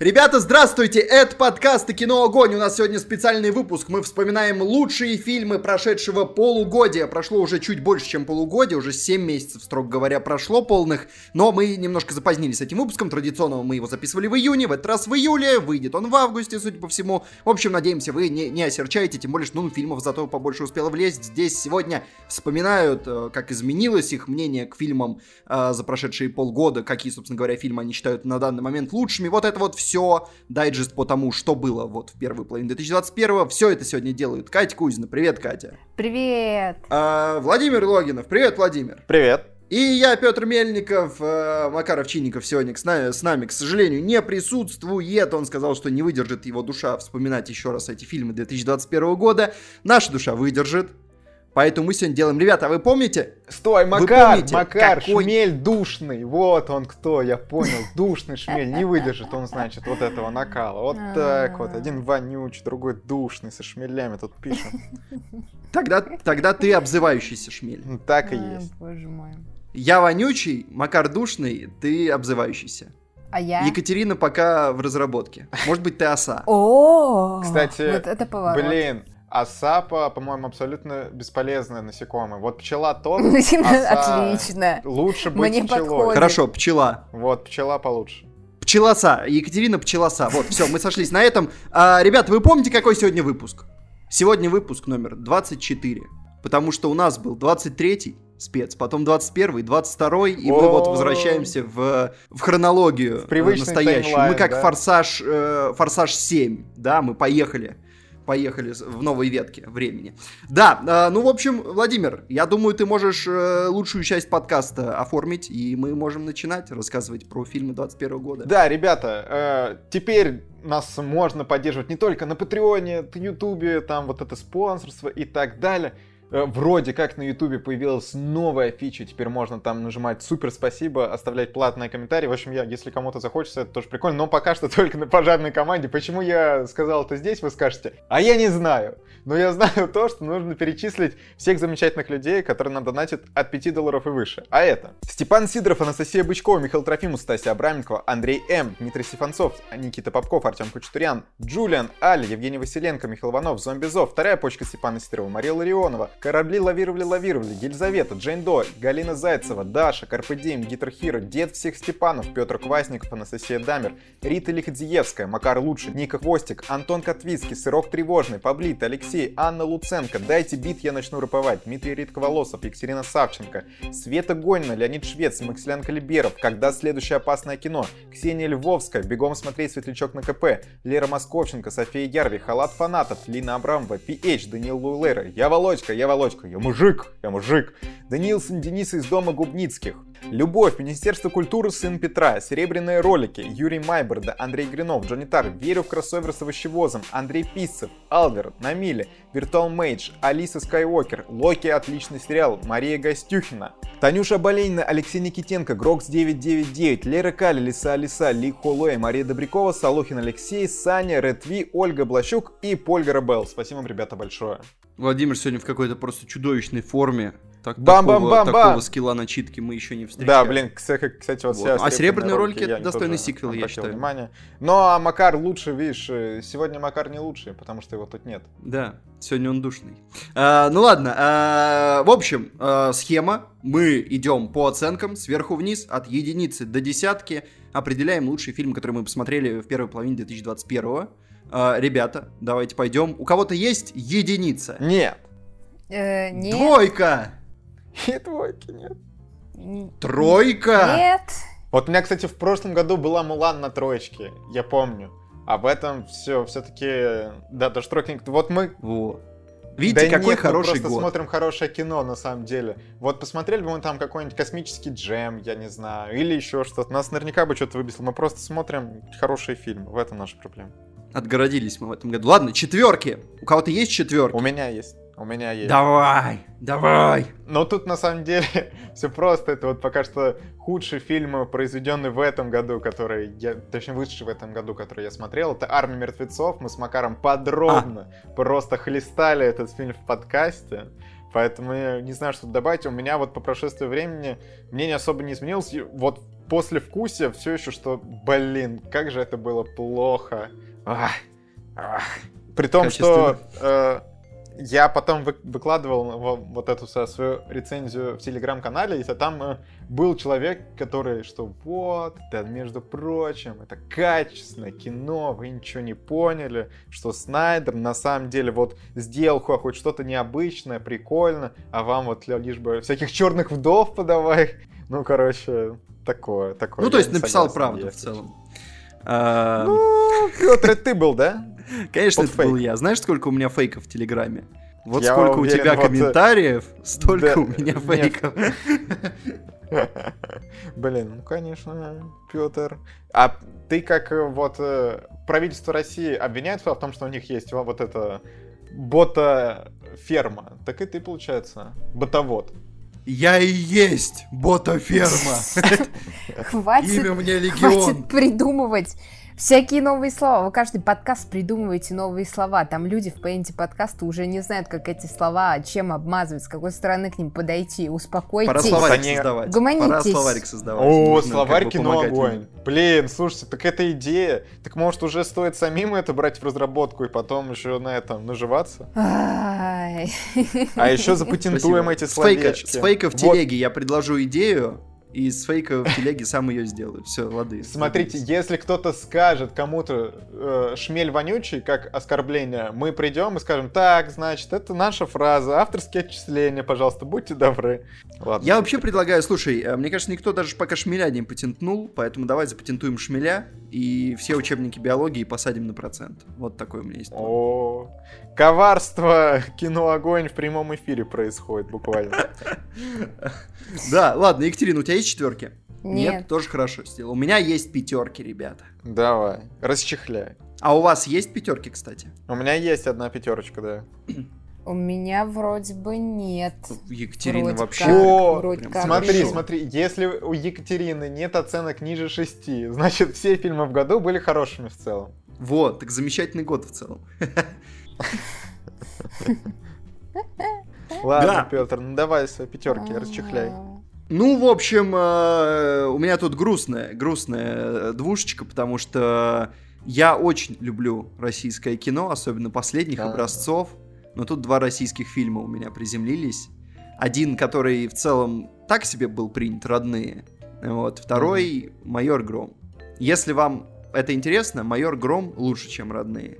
Ребята, здравствуйте! Это подкаст и кино Огонь. У нас сегодня специальный выпуск. Мы вспоминаем лучшие фильмы прошедшего полугодия. Прошло уже чуть больше, чем полугодие. Уже 7 месяцев, строго говоря, прошло полных. Но мы немножко запозднились с этим выпуском. Традиционно мы его записывали в июне. В этот раз в июле. Выйдет он в августе, судя по всему. В общем, надеемся, вы не, не осерчаете. Тем более, что ну, фильмов зато побольше успело влезть. Здесь сегодня вспоминают, э, как изменилось их мнение к фильмам э, за прошедшие полгода. Какие, собственно говоря, фильмы они считают на данный момент лучшими. Вот это вот все, дайджест по тому, что было вот в первой половине 2021 все это сегодня делают Катя Кузина. Привет, Катя. Привет. А, Владимир Логинов. Привет, Владимир. Привет. И я, Петр Мельников, э, Макаров Чинников сегодня с нами, с нами, к сожалению, не присутствует. Он сказал, что не выдержит его душа вспоминать еще раз эти фильмы 2021 года. Наша душа выдержит. Поэтому мы сегодня делаем. Ребята, а вы помните? Стой, Макар, помните, Макар, какой... шмель душный. Вот он кто, я понял. Душный шмель. Не выдержит он, значит, вот этого накала. Вот так вот. Один вонючий, другой душный, со шмелями тут пишем. Тогда, тогда ты обзывающийся шмель. Ну, так и есть. Боже мой. Я вонючий, Макар душный, ты обзывающийся. А я? Екатерина пока в разработке. Может быть, ты оса. О, Кстати, вот это поворот. блин, а сапа, по-моему, абсолютно бесполезная насекомое. Вот пчела топ, оса Отлично. лучше быть Мне пчелой. подходит. Хорошо, пчела. Вот, пчела получше. Пчелоса. Екатерина Пчелоса. Вот, все, мы сошлись на этом. А, ребята, вы помните, какой сегодня выпуск? Сегодня выпуск номер 24. Потому что у нас был 23-й спец, потом 21-й, 22-й, и мы вот возвращаемся в, в хронологию В привычный настоящую. Мы как да? форсаж, э, форсаж 7, да, мы поехали. Поехали в новой ветке времени. Да, э, ну, в общем, Владимир, я думаю, ты можешь э, лучшую часть подкаста оформить, и мы можем начинать рассказывать про фильмы 21 года. Да, ребята, э, теперь нас можно поддерживать не только на Патреоне, Ютубе, там вот это спонсорство и так далее. Э, Вроде как на Ютубе появилась новая фича, теперь можно там нажимать супер спасибо, оставлять платные комментарии. В общем, я, если кому-то захочется, это тоже прикольно, но пока что только на пожарной команде. Почему я сказал это здесь, вы скажете? А я не знаю. Но я знаю то, что нужно перечислить всех замечательных людей, которые нам донатят от 5 долларов и выше. А это Степан Сидоров, Анастасия Бычкова, Михаил Трофимов, Стасия Абраменкова, Андрей М, Дмитрий Сифанцов, Никита Попков, Артем Кучтурян, Джулиан, Аля, Евгений Василенко, Михаил Иванов, Зомбизов, вторая почка Степана Сидорова, Мария Ларионова, Корабли лавировали-лавировали, Елизавета, Джейн До, Галина Зайцева, Даша, Карпедим, Гитар Хиро, Дед всех Степанов, Петр Квасников, Анастасия Дамер, Рита Лиходзиевская, Макар Лучший, Ника Хвостик, Антон Котвицкий, Сырок Тревожный, Паблит, Алексей, Анна Луценко, Дайте бит, я начну рэповать, Дмитрий Ритковолосов, Екатерина Савченко, Света Гонина, Леонид Швец, Максилян Калиберов, Когда следующее опасное кино, Ксения Львовская, Бегом смотреть Светлячок на КП, Лера Московченко, София Ярви, Халат Фанатов, Лина Абрамова, PH, Даниил Луэлера, Я Володька, Я Володька, Я мужик, Я мужик, Даниилсон Денис из дома Губницких, Любовь, Министерство культуры, Сын Петра, Серебряные ролики, Юрий Майберда, Андрей Гринов, Джонни Тар, Верю в кроссовер с овощевозом, Андрей Писцев, Алвер, Намиле, Virtual Mage, Алиса Скайуокер, Локи, отличный сериал, Мария Гостюхина, Танюша Болейна, Алексей Никитенко, Грокс 999, Лера Кали, Лиса Лиса, Ли Холуэй, Мария Добрякова, Салухин Алексей, Саня, Ретви, Ольга Блащук и Польга Рабел. Спасибо вам, ребята, большое. Владимир сегодня в какой-то просто чудовищной форме. Так, Бам-бам-бам-бам! такого, такого скилла начитки мы еще не встречали. Да, блин, кстати, кстати, вот, Вот. А серебряные ролики я это достойный сиквел, я считаю. Внимание. Ну, а Макар лучше, видишь, сегодня Макар не лучший, потому что его тут нет. Да, сегодня он душный. А, ну ладно, а, в общем, а, схема. Мы идем по оценкам сверху вниз, от единицы до десятки. Определяем лучший фильм, который мы посмотрели в первой половине 2021 А, ребята, давайте пойдем. У кого-то есть единица? Нет. Э, нет. Двойка! И двойки нет. Тройка! Нет. Вот у меня, кстати, в прошлом году была Мулан на троечке, я помню. В этом все, все-таки, да, даже тройка. Вот мы Вот. Видите, Да какой нет, мы хороший просто год. смотрим хорошее кино, на самом деле. Вот посмотрели бы мы там какой-нибудь космический джем, я не знаю, или еще что-то. Нас наверняка бы что-то выбесило. Мы просто смотрим хорошие фильмы. В этом наша проблема. Отгородились мы в этом году. Ладно, четверки. У кого-то есть четверки? У меня есть. У меня есть. Давай, давай. Но тут на самом деле все просто. Это вот пока что худший фильм, произведенный в этом году, который я, точнее, вышедший в этом году, который я смотрел. Это «Армия мертвецов». Мы с Макаром подробно просто хлестали этот фильм в подкасте. Поэтому я не знаю, что добавить. У меня вот по прошествии времени мнение особо не изменилось. Вот после вкуса все еще, что, блин, как же это было плохо. Ах, ах. При том, что э, я потом вы, выкладывал во, вот эту свою рецензию в телеграм-канале, и там э, был человек, который, что вот, да, между прочим, это качественное кино, вы ничего не поняли, что Снайдер на самом деле вот сделал хоть что-то необычное, прикольно, а вам вот лишь бы всяких черных вдов подавай. Ну, короче, такое, такое. Ну, то есть написал правду в целом. Ну, Петр, ты был, да? Конечно, это был я. Знаешь, сколько у меня фейков в Телеграме? Вот сколько у тебя комментариев, столько у меня фейков. Блин, ну конечно, Петр. А ты как э, вот э, правительство России обвиняет в том, что у них есть вот это бота ферма, так и ты, получается, ботовод. Я и есть ботаферма. Хватит, Имя мне легион. Хватит придумывать всякие новые слова. Вы каждый подкаст придумываете новые слова. Там люди в поинте подкаста уже не знают, как эти слова, чем обмазывать, с какой стороны к ним подойти. Успокойтесь. Пора словарик создавать. Гомонитесь. Пора словарик создавать. О, Нужно словарь кино огонь. Блин, слушайте, так это идея. Так может уже стоит самим это брать в разработку и потом еще на этом наживаться? А еще запатентуем эти словечки. С фейка в телеге я предложу идею, и из фейка в телеге сам ее сделаю. Все, лады. Смотрите, если кто-то скажет кому-то э, шмель вонючий, как оскорбление, мы придем и скажем, так, значит, это наша фраза, авторские отчисления, пожалуйста, будьте добры. Ладно. Я вообще предлагаю, слушай, э, мне кажется, никто даже пока шмеля не патентнул, поэтому давай запатентуем шмеля и все учебники биологии посадим на процент. Вот такой у меня есть. О, коварство кино огонь в прямом эфире происходит буквально. Да, ладно, Екатерина, у тебя есть четверки? Нет. Нет, тоже хорошо сделал. У меня есть пятерки, ребята. Давай, расчехляй. А у вас есть пятерки, кстати? У меня есть одна пятерочка, да. У меня вроде бы нет. Екатерина вроде вообще. Как, О, вроде как смотри, хорошо. смотри, если у Екатерины нет оценок ниже шести, значит все фильмы в году были хорошими в целом. Вот, так замечательный год в целом. Ладно, да. Петр, ну давай свои пятерки, расчехляй. Ну, в общем, э, у меня тут грустная, грустная э, двушечка, потому что я очень люблю российское кино, особенно последних да. образцов. Но тут два российских фильма у меня приземлились. Один, который в целом так себе был принят, родные. Вот. Второй mm-hmm. «Майор Гром». Если вам это интересно, «Майор Гром» лучше, чем родные.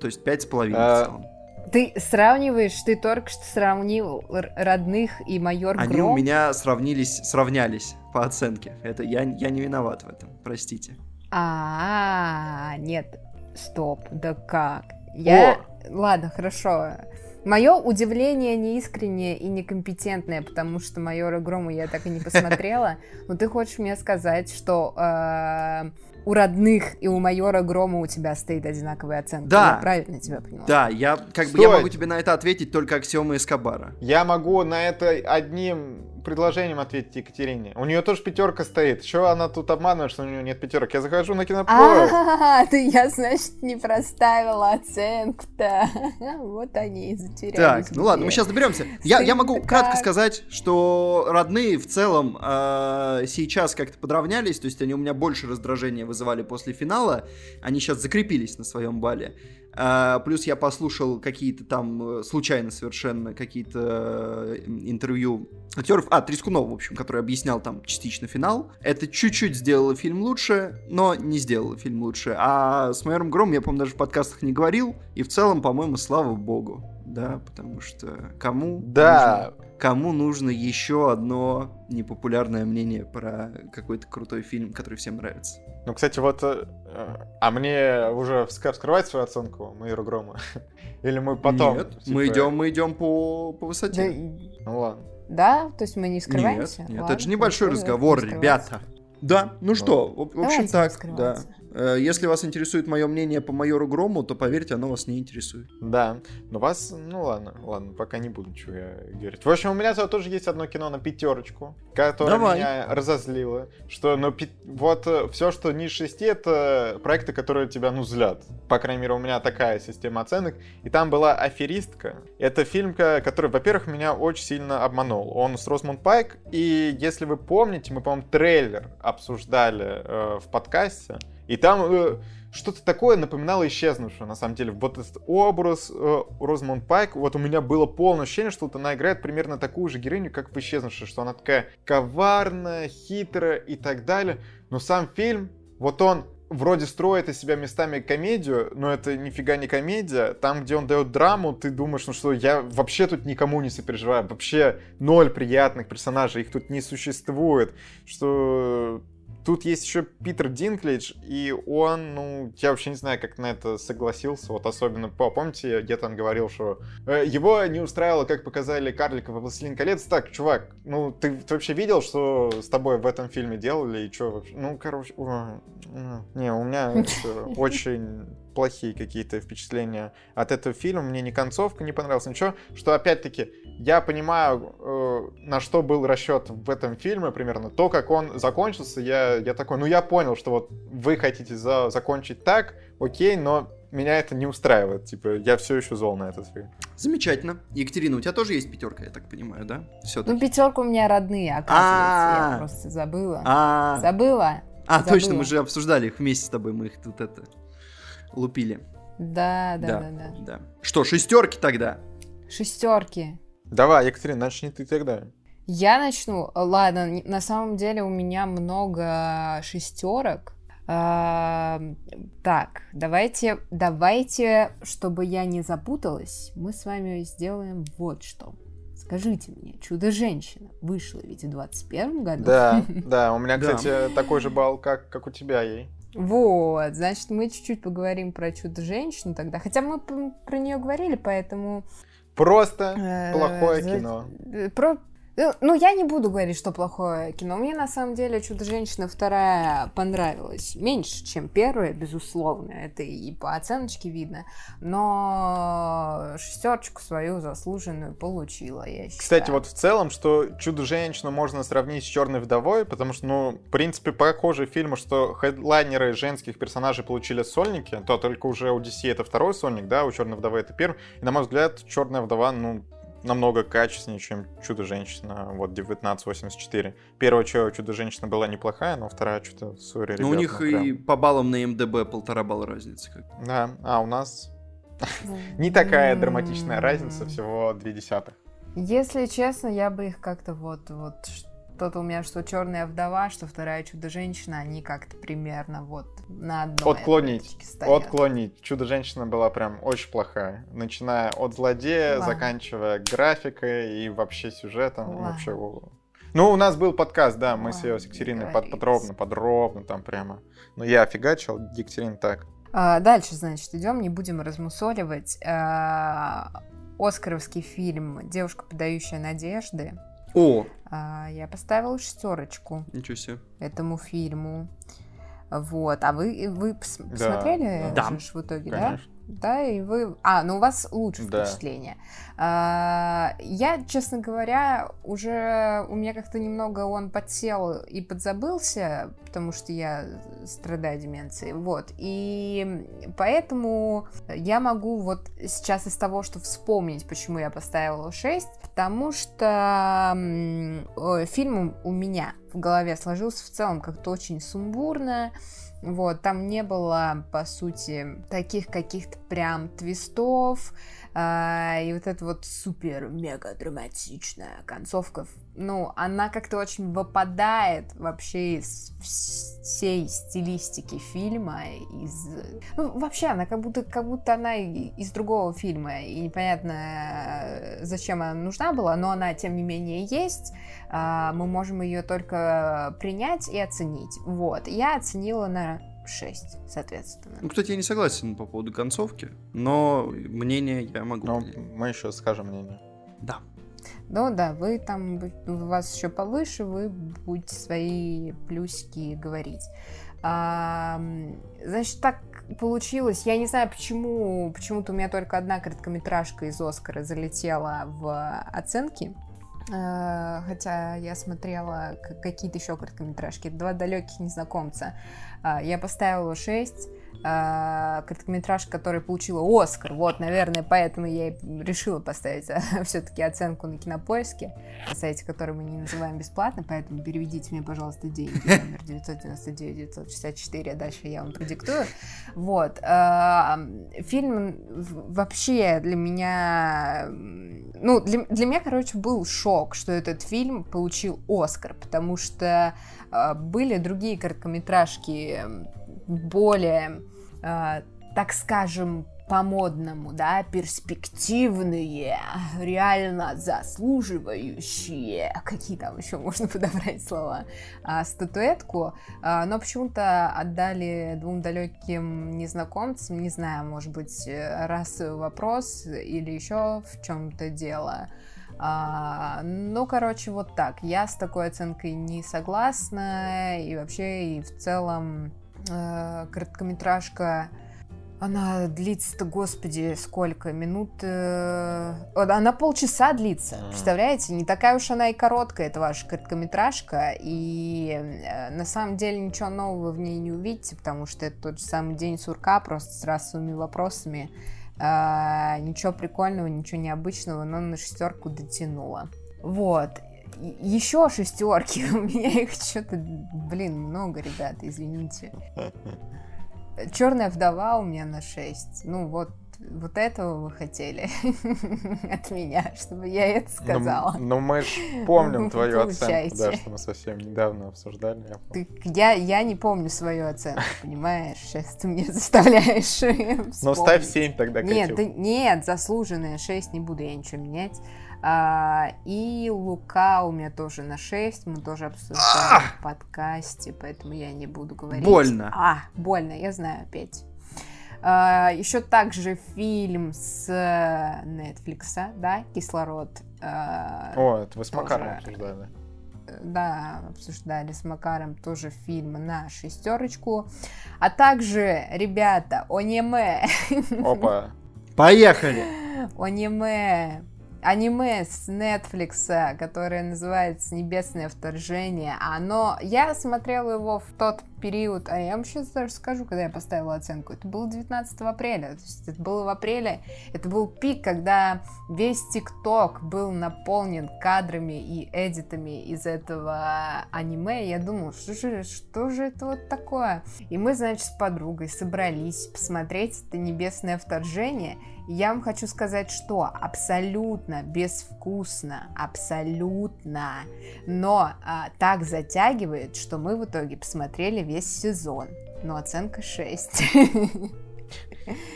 То есть пять с половиной в целом. Ты сравниваешь, ты только что сравнил родных и майор Они Гром? у меня сравнились, сравнялись по оценке. Это я, я не виноват в этом, простите. А, -а, -а нет, стоп, да как? Я... О! Ладно, хорошо. Мое удивление неискреннее и некомпетентное, потому что майора Грома я так и не посмотрела. Но ты хочешь мне сказать, что э, у родных и у майора Грома у тебя стоит одинаковая оценка. Да. Я правильно тебя поняла? Да, я как Стой. бы я могу тебе на это ответить только аксиомы Эскобара. Я могу на это одним предложением ответить Екатерине. У нее тоже пятерка стоит. Что она тут обманывает, что у нее нет пятерок? Я захожу на кинопоиск. А, ты, я, значит, не проставила оценку-то. Вот они и затерялись. Так, ну ладно, мы сейчас доберемся. Я, я могу кратко сказать, что родные в целом э, сейчас как-то подравнялись, то есть они у меня больше раздражения вызывали после финала. Они сейчас закрепились на своем бале. А, плюс я послушал какие-то там э, случайно совершенно какие-то э, интервью актеров. А, Трескунов, в общем, который объяснял там частично финал. Это чуть-чуть сделало фильм лучше, но не сделало фильм лучше. А с Майором Гром я, по-моему, даже в подкастах не говорил. И в целом, по-моему, слава богу. Да, потому что кому... Да, нужно кому нужно еще одно непопулярное мнение про какой-то крутой фильм, который всем нравится. Ну, кстати, вот, э, а мне уже вскрывать свою оценку Майору Грома? Или мы потом? Нет, типа... мы идем, мы идем по, по высоте. Да, ну ладно. Да? То есть мы не скрываемся? Нет, нет это же небольшой разговор, ребята. Да, ну что, в, в общем так, да. Э, если вас интересует мое мнение по майору Грому, то поверьте, оно вас не интересует. Да, но вас, ну ладно, ладно, пока не буду чего я говорить. В общем, у меня тоже есть одно кино на пятерочку, которое Давай. меня разозлило, что ну, вот э, все, что ниже 6, это проекты, которые тебя ну злят. По крайней мере, у меня такая система оценок. И там была «Аферистка». Это фильм, который, во-первых, меня очень сильно обманул. Он с Росмонд Пайк, и если вы помните, мы, по-моему, трейлер обсуждали э, в подкасте, и там э, что-то такое напоминало исчезнувшего, на самом деле. Вот этот образ э, Розмонд Пайк, вот у меня было полное ощущение, что вот она играет примерно такую же героиню, как в исчезнувшей, что она такая коварная, хитрая и так далее. Но сам фильм, вот он вроде строит из себя местами комедию, но это нифига не комедия. Там, где он дает драму, ты думаешь, ну что, я вообще тут никому не сопереживаю. Вообще ноль приятных персонажей, их тут не существует. Что Тут есть еще Питер Динклейдж, и он, ну, я вообще не знаю, как на это согласился. Вот особенно, помните, я там говорил, что э, его не устраивало, как показали Карлика во «Властелин колец». Так, чувак, ну, ты, ты вообще видел, что с тобой в этом фильме делали, и что вообще? Ну, короче, о, не, у меня очень плохие какие-то впечатления от этого фильма. Мне ни концовка не понравилась, ничего. Что, опять-таки, я понимаю, э, на что был расчет в этом фильме примерно. То, как он закончился, я, я такой, ну, я понял, что вот вы хотите за, закончить так, окей, но меня это не устраивает. Типа, я все еще зол на этот фильм. Замечательно. Екатерина, у тебя тоже есть пятерка, я так понимаю, да? все Ну, пятерка у меня родные, оказывается. Я просто забыла. Забыла. А, точно, мы же обсуждали их вместе с тобой, мы их тут это лупили. Да, да, да, да. да. да. Что, шестерки тогда? Шестерки. Давай, Екатерина, начни ты тогда. Я начну. Ладно, на самом деле у меня много шестерок. А, так, давайте, давайте, чтобы я не запуталась, мы с вами сделаем вот что. Скажите мне, «Чудо-женщина» вышло ведь в 21 году? Да, да, у меня, кстати, такой же балл, как, как у тебя ей. Вот, значит, мы чуть-чуть поговорим про чудо-женщину тогда. Хотя мы про нее говорили, поэтому... Просто э, плохое кино. Про Э, ну, я не буду говорить, что плохое кино. Мне на самом деле Чудо-женщина вторая понравилась меньше, чем первая, безусловно. Это и по оценочке видно. Но шестерочку свою заслуженную получила, я считаю. Кстати, вот в целом, что Чудо-женщину можно сравнить с Черной вдовой, потому что, ну, в принципе, похожие фильмы, что хедлайнеры женских персонажей получили сольники, то только уже у DC это второй сольник, да, у Черной вдовы это первый. И, на мой взгляд, Черная вдова, ну, намного качественнее, чем Чудо-женщина, вот 1984. Первая Чудо-женщина была неплохая, но вторая что-то, сори, Ну, у них ну, и по баллам на МДБ полтора балла разницы. Как. Да, а у нас не такая драматичная разница, всего две десятых. Если честно, я бы их как-то вот, вот что-то у меня, что черная вдова, что вторая чудо-женщина, они как-то примерно вот на одной Отклонить. Отклонить. Чудо-женщина была прям очень плохая. Начиная от злодея, Ладно. заканчивая графикой и вообще сюжетом. Ладно. Вообще... Ну, у нас был подкаст, да, мы Ладно, с Екатериной под, подробно, подробно там прямо. Но я офигачил, Екатерина так. А, дальше, значит, идем, не будем размусоливать. А, Оскаровский фильм «Девушка, подающая надежды». О! А, я поставила шестерочку. Ничего себе. Этому фильму. Вот. А вы, вы посмотрели да. в итоге, Конечно. да? Да, и вы... А, ну у вас лучше да. впечатление. А, я, честно говоря, уже... У меня как-то немного он подсел и подзабылся, потому что я страдаю деменцией, вот. И поэтому я могу вот сейчас из того, что вспомнить, почему я поставила 6, потому что фильм у меня в голове сложился в целом как-то очень сумбурно, вот, там не было, по сути, таких каких-то прям твистов, и вот эта вот супер-мега драматичная концовка, ну, она как-то очень выпадает вообще из всей стилистики фильма, из... Ну, вообще, она как будто, как будто она из другого фильма, и непонятно, зачем она нужна была, но она, тем не менее, есть, а, мы можем ее только принять и оценить. Вот, я оценила на 6, соответственно. Ну, кстати, я не согласен по поводу концовки, но мнение я могу. Но мы еще скажем мнение. Да. Ну да, вы там, у вас еще повыше, вы будете свои плюсики говорить. А, значит, так получилось. Я не знаю, почему. Почему-то у меня только одна короткометражка из Оскара залетела в оценки. А, хотя я смотрела какие-то еще короткометражки. Два далеких незнакомца. А, я поставила 6 э, короткометражка, которая получила Оскар. Вот, наверное, поэтому я и решила поставить все-таки оценку на кинопоиске, на сайте, который мы не называем бесплатно, поэтому переведите мне, пожалуйста, деньги. Номер 999-964, а дальше я вам продиктую. Вот. Э, фильм вообще для меня... Ну, для, для меня, короче, был шок, что этот фильм получил Оскар, потому что были другие короткометражки более, э, так скажем, по-модному, да, перспективные, реально заслуживающие, какие там еще можно подобрать слова, а, статуэтку, а, но почему-то отдали двум далеким незнакомцам, не знаю, может быть, расовый вопрос или еще в чем-то дело. А, ну, короче, вот так. Я с такой оценкой не согласна, и вообще, и в целом э, короткометражка, она длится-то, господи, сколько? Минут... Э, она полчаса длится, представляете? Не такая уж она и короткая, это ваша короткометражка, и э, на самом деле ничего нового в ней не увидите, потому что это тот же самый день сурка, просто с расовыми вопросами. Э, ничего прикольного, ничего необычного, но на шестерку дотянула. Вот еще шестерки. У меня их что-то, блин, много, ребята, извините. Черная вдова у меня на 6. Ну вот, вот этого вы хотели от меня, чтобы я это ну, сказала. Ну, ну мы же помним твою оценку, да, что мы совсем недавно обсуждали. Я, ты, я, я не помню свою оценку, понимаешь? Сейчас ты меня заставляешь Ну ставь 7 тогда, Нет, да, нет, заслуженная 6, не буду я ничего менять. А, и Лука у меня тоже на 6, мы тоже обсуждали в подкасте, поэтому я не буду говорить. Больно. А, больно, я знаю опять. А, еще также фильм с Netflix, да, «Кислород». А, О, это вы с Макаром обсуждали. Да, обсуждали с Макаром тоже фильм на шестерочку. А также, ребята, аниме. Опа. Поехали! Аниме аниме с Netflix, которое называется «Небесное вторжение». Оно... Я смотрела его в тот период, а я вам сейчас даже скажу, когда я поставила оценку. Это было 19 апреля. То есть это было в апреле. Это был пик, когда весь ТикТок был наполнен кадрами и эдитами из этого аниме. Я думала, что же, что же это вот такое? И мы, значит, с подругой собрались посмотреть это «Небесное вторжение». Я вам хочу сказать, что абсолютно безвкусно, абсолютно, но а, так затягивает, что мы в итоге посмотрели весь сезон. Но оценка 6.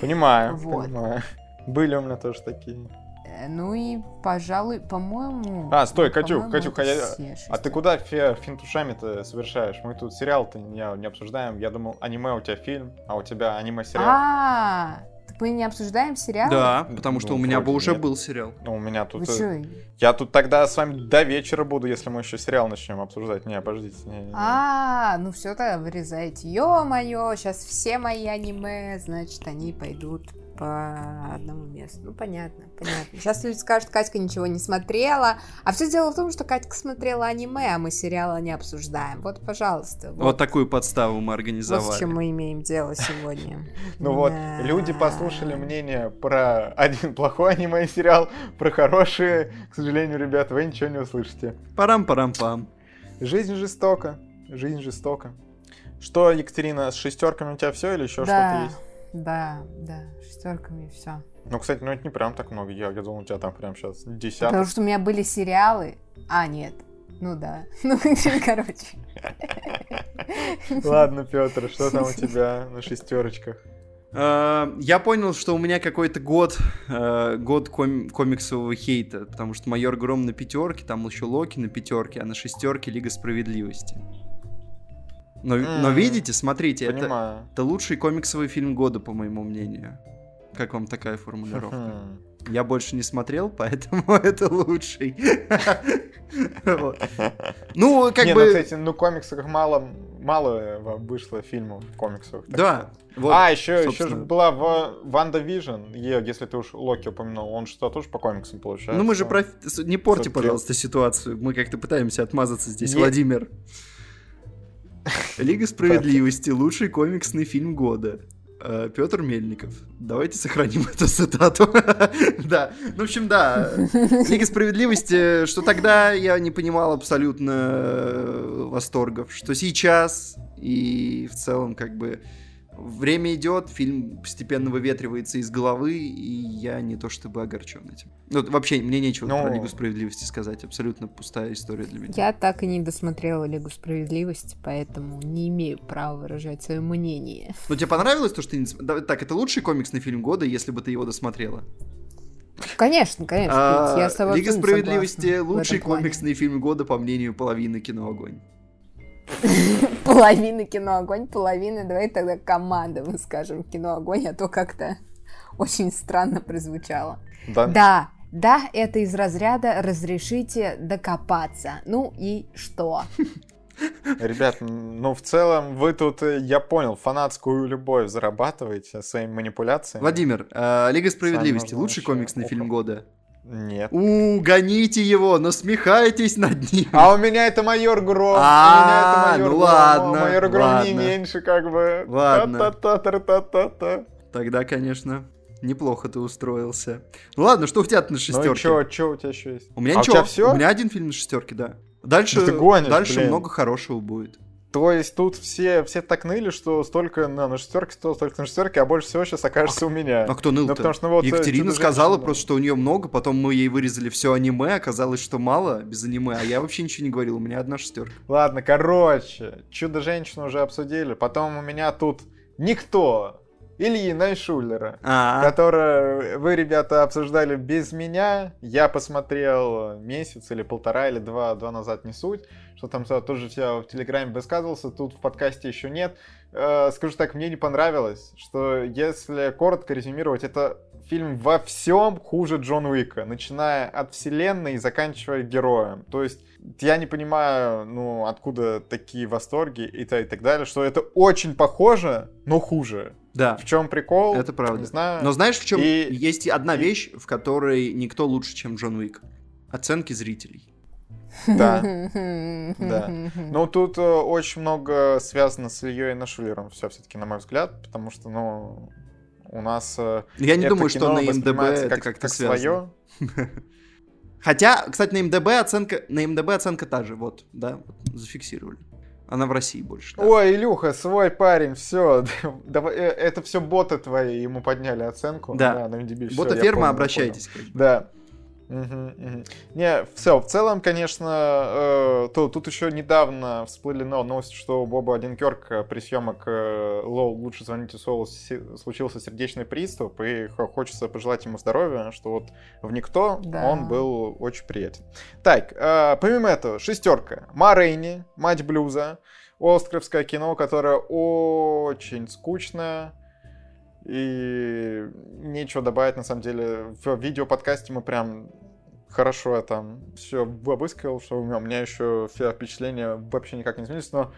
Понимаю, вот. понимаю. Были у меня тоже такие. Э, ну и, пожалуй, по-моему... А, стой, Катюх, Катюх, а, я... а ты куда фе финтушами-то совершаешь? Мы тут сериал-то не, не обсуждаем. Я думал, аниме у тебя фильм, а у тебя аниме-сериал. А, мы не обсуждаем сериал? Да, потому что ну, у меня бы уже нет. был сериал. Ну, у меня тут... Вы э, Я тут тогда с вами до вечера буду, если мы еще сериал начнем обсуждать. Не, подождите. Не, не, А, ну все тогда вырезайте. Ё-моё, сейчас все мои аниме, значит, они пойдут по одному месту. Ну, понятно, понятно. Сейчас люди скажут, Катька ничего не смотрела. А все дело в том, что Катька смотрела аниме, а мы сериалы не обсуждаем. Вот, пожалуйста. Вот, вот такую подставу мы организовали. Вот с чем мы имеем дело сегодня. Ну вот, люди послушали мнение про один плохой аниме-сериал, про хорошие. К сожалению, ребят, вы ничего не услышите. Парам-парам-пам. Жизнь жестока. Жизнь жестока. Что, Екатерина, с шестерками у тебя все или еще что-то есть? Да, да, шестерками все. Ну, кстати, ну это не прям так много. Я, я думал, у тебя там прям сейчас десяток. Потому что у меня были сериалы. А, нет. Ну да. Ну, короче. Ладно, Петр, что там у тебя на шестерочках? А, я понял, что у меня какой-то год, а, год ком- комиксового хейта, потому что Майор Гром на пятерке, там еще Локи на пятерке, а на шестерке Лига Справедливости. Но, mm, но видите, смотрите, это, это лучший комиксовый фильм года, по моему мнению. Как вам такая формулировка? Я больше не смотрел, поэтому это лучший. Ну, как бы... ну, кстати, ну, комиксов мало мало вышло фильмов, комиксов. Да. Вот, а, еще, еще же была в WandaVision, если ты уж Локи упомянул, он что тоже по комиксам получается. Ну мы же про... Не порти, пожалуйста, ситуацию. Мы как-то пытаемся отмазаться здесь. Владимир. Лига справедливости, лучший комиксный фильм года. Э, Петр Мельников. Давайте сохраним эту цитату. да. Ну, в общем, да. Лига справедливости, что тогда я не понимал абсолютно э, восторгов, что сейчас и в целом как бы время идет, фильм постепенно выветривается из головы, и я не то чтобы огорчен этим. Ну, вообще, мне нечего Но... про Лигу Справедливости сказать, абсолютно пустая история для меня. Я так и не досмотрела Лигу Справедливости, поэтому не имею права выражать свое мнение. Ну, тебе понравилось то, что ты не... Так, это лучший комиксный фильм года, если бы ты его досмотрела? Конечно, конечно. А, я с тобой Лига Справедливости лучший комиксный фильм года, по мнению половины кино Огонь. половины кино огонь, половины, давай тогда команда, мы скажем, кино огонь, а то как-то очень странно прозвучало. Да. Да, да, это из разряда «разрешите докопаться». Ну и что? Ребят, ну в целом вы тут, э, я понял, фанатскую любовь зарабатываете своими манипуляциями. Владимир, э, Лига Справедливости, лучший комиксный фильм года? Нет. У, гоните его, насмехайтесь над ним. А у меня это майор Гром. А, ну ладно. Майор Гром не меньше, как бы. Ладно. Тогда, конечно, неплохо ты устроился. Ну ладно, что у тебя на шестерке? Ну чё, чё у тебя еще есть? У меня а ничего. У, у меня один фильм на шестерке, да. Дальше, да гонишь, дальше много хорошего будет. То есть тут все, все так ныли, что столько на, на шестерке, столько на шестерке, а больше всего сейчас окажется а, у меня. А кто ныл ну, потому что, ну, вот, Екатерина сказала просто, что у нее много, потом мы ей вырезали все аниме, оказалось, что мало без аниме, а я вообще ничего не говорил, у меня одна шестерка. Ладно, короче, Чудо-женщину уже обсудили, потом у меня тут никто, Ильи Найшулера, А-а-а. которое вы, ребята, обсуждали без меня. Я посмотрел месяц или полтора или два, два назад, не суть что там тоже я в Телеграме высказывался, тут в подкасте еще нет. Э, скажу так, мне не понравилось, что если коротко резюмировать, это фильм во всем хуже Джон Уика, начиная от вселенной и заканчивая героем. То есть я не понимаю, ну, откуда такие восторги и, то, и так далее, что это очень похоже, но хуже. Да. В чем прикол? Это правда. Не знаю. Но знаешь, в чем и... есть одна вещь, в которой никто лучше, чем Джон Уик? Оценки зрителей. Да. Да. Ну, тут э, очень много связано с Ильей Нашулером, все все-таки, на мой взгляд, потому что, ну, у нас э, Я не думаю, что на МДБ это как-то свое. Хотя, кстати, на МДБ оценка, на МДБ оценка та же, вот, да, зафиксировали. Она в России больше. Да. Ой, Илюха, свой парень, все. Давай, э, это все боты твои, ему подняли оценку. Да. да на MDB. Бота ферма, обращайтесь. Да. Угу, угу. Не, все, в целом, конечно, э, то, тут еще недавно всплыли но, новости, что у Боба Одинкерка э, при съемок э, Лоу «Лучше звоните Солу» случился сердечный приступ, и хочется пожелать ему здоровья, что вот в «Никто» да. он был очень приятен. Так, э, помимо этого, шестерка. Ма Рейни, «Мать блюза», Оскаровское кино, которое очень скучное, и нечего добавить, на самом деле. В видео-подкасте мы прям хорошо я там все высказал, что у меня, у меня еще все впечатления вообще никак не изменились, но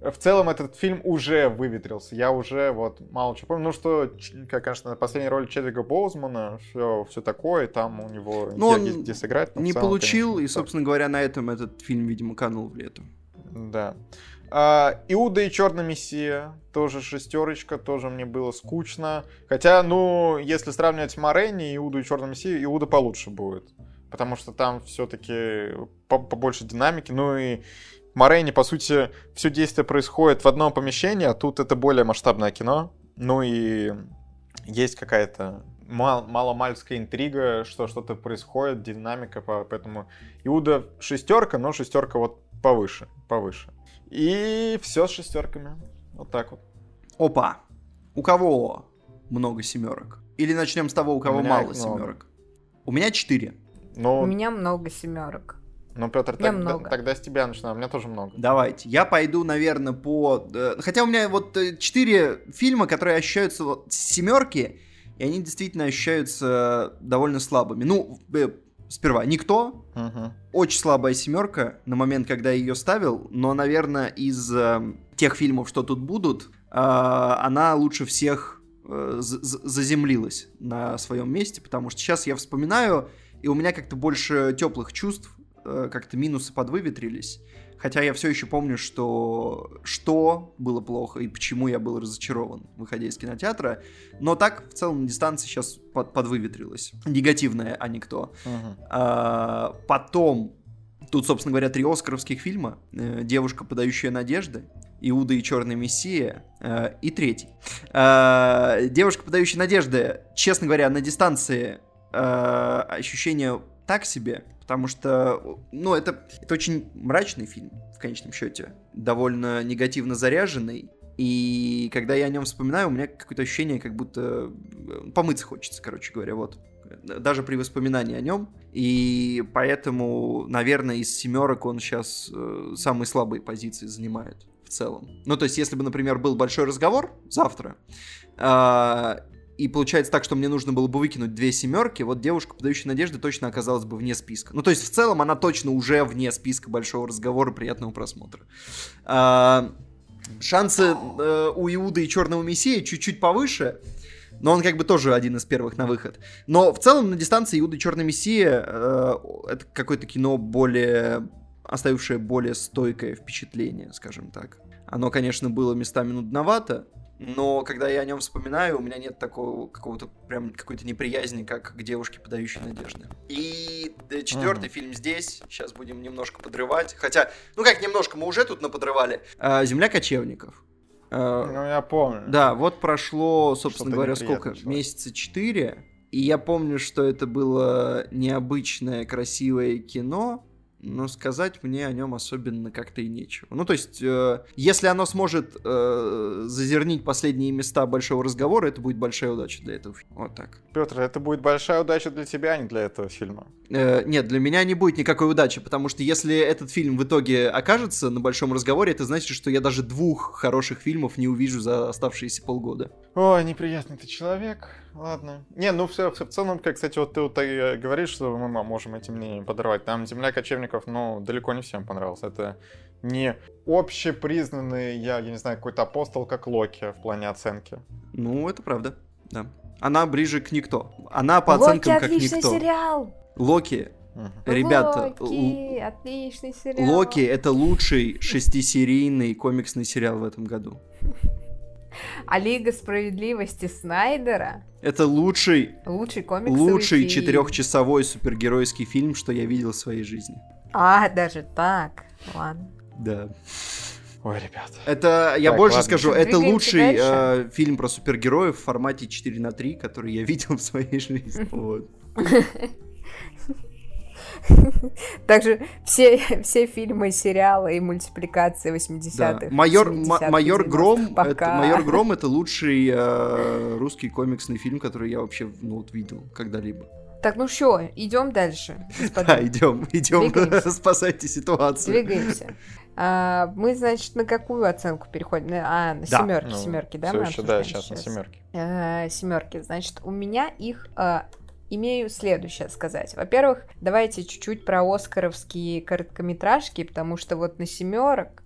в целом этот фильм уже выветрился. Я уже вот мало чего помню. Ну что, конечно, последняя роль Чедвига Боузмана, все, все такое, там у него ну, он есть где сыграть. Не целом, получил, конечно, и, собственно говоря, на этом этот фильм, видимо, канул в лету. Да. А, Иуда и Черный Мессия, тоже шестерочка, тоже мне было скучно. Хотя, ну, если сравнивать Морейни, Иуду и Черный Мессия, Иуда получше будет. Потому что там все-таки побольше динамики. Ну и Морейни, по сути, все действие происходит в одном помещении, а тут это более масштабное кино. Ну и есть какая-то мал маломальская интрига, что что-то происходит, динамика, поэтому Иуда шестерка, но шестерка вот повыше, повыше. И все с шестерками. Вот так вот. Опа. У кого много семерок? Или начнем с того, у кого у мало семерок? У меня четыре. Но... У меня много семерок. Ну, Петр, так, много. тогда с тебя начинаю. У меня тоже много. Давайте. Я пойду, наверное, по... Э, хотя у меня вот э, четыре фильма, которые ощущаются вот с семерки, и они действительно ощущаются довольно слабыми. Ну, э, сперва никто. Угу. Очень слабая семерка на момент, когда я ее ставил, но, наверное, из э, тех фильмов, что тут будут, а, она лучше всех э, заземлилась на своем месте, потому что сейчас я вспоминаю, и у меня как-то больше теплых чувств, э, как-то минусы подвыветрились. Хотя я все еще помню, что что было плохо и почему я был разочарован, выходя из кинотеатра. Но так, в целом, дистанция сейчас под, подвыветрилась. Негативная, а не кто. Uh-huh. А, потом, тут, собственно говоря, три оскаровских фильма. Э, «Девушка, подающая надежды», Иуда и Черный Мессия э, и третий. Э, Девушка, подающая надежды, честно говоря, на дистанции ощущение так себе, потому что, ну, это, это очень мрачный фильм, в конечном счете, довольно негативно заряженный, и когда я о нем вспоминаю, у меня какое-то ощущение, как будто э, помыться хочется, короче говоря, вот. Даже при воспоминании о нем. И поэтому, наверное, из семерок он сейчас э, самые слабые позиции занимает в целом. Ну, то есть, если бы, например, был большой разговор завтра, э, и получается так, что мне нужно было бы выкинуть две семерки, вот девушка, подающая надежды, точно оказалась бы вне списка. Ну, то есть, в целом, она точно уже вне списка большого разговора, приятного просмотра. А, шансы э, у Иуды и Черного Мессии чуть-чуть повыше, но он как бы тоже один из первых на выход. Но в целом на дистанции Иуда и Черный Мессия э, это какое-то кино более оставившее более стойкое впечатление, скажем так. Оно, конечно, было местами нудновато, но когда я о нем вспоминаю, у меня нет такого какого-то прям какой-то неприязни, как к девушке, подающей надежды. И э, четвертый mm-hmm. фильм здесь, сейчас будем немножко подрывать, хотя, ну как немножко, мы уже тут наподрывали. А, Земля кочевников. А, ну, я помню. Да, вот прошло, собственно говоря, сколько? Человек. Месяца четыре. И я помню, что это было необычное, красивое кино, но сказать мне о нем особенно как-то и нечего. Ну, то есть, э, если оно сможет э, зазернить последние места большого разговора, это будет большая удача для этого фильма. Вот так. Петр, это будет большая удача для тебя, а не для этого фильма. Э, нет, для меня не будет никакой удачи, потому что если этот фильм в итоге окажется на большом разговоре, это значит, что я даже двух хороших фильмов не увижу за оставшиеся полгода. Ой, неприятный ты человек. Ладно. Не, ну все, в целом, как, кстати, вот ты вот э, говоришь, что мы можем этим мнением подорвать. Там «Земля кочевников», ну, далеко не всем понравился. Это не общепризнанный, я, я не знаю, какой-то апостол, как Локи в плане оценки. Ну, это правда, да. Она ближе к никто. Она по оценкам Локи как отличный сериал! Локи Ребята, Локи, отличный сериал. Локи это лучший шестисерийный комиксный сериал в этом году. А Лига справедливости Снайдера это лучший, лучший комиксовый лучший четырехчасовой супергеройский фильм, что я видел в своей жизни. А, даже так. Ладно. Да. Ой, ребят. Это, я так, больше ладно. скажу, это лучший э, фильм про супергероев в формате 4 на 3, который я видел в своей жизни. Вот. Также все, все фильмы, сериалы и мультипликации 80-х. Да. Майор, Майор Гром, это, Майор Гром это лучший э, русский комиксный фильм, который я вообще ну, вот, видел когда-либо. Так, ну что, идем дальше. Господа. Да, идем, идем, спасайте ситуацию. Двигаемся. А, мы, значит, на какую оценку переходим? А, на да. семерки, ну, семерки, да? Все еще, да, сейчас, сейчас на семерки. А, семерки. Значит, у меня их а, имею следующее сказать. Во-первых, давайте чуть-чуть про оскаровские короткометражки, потому что вот на семерок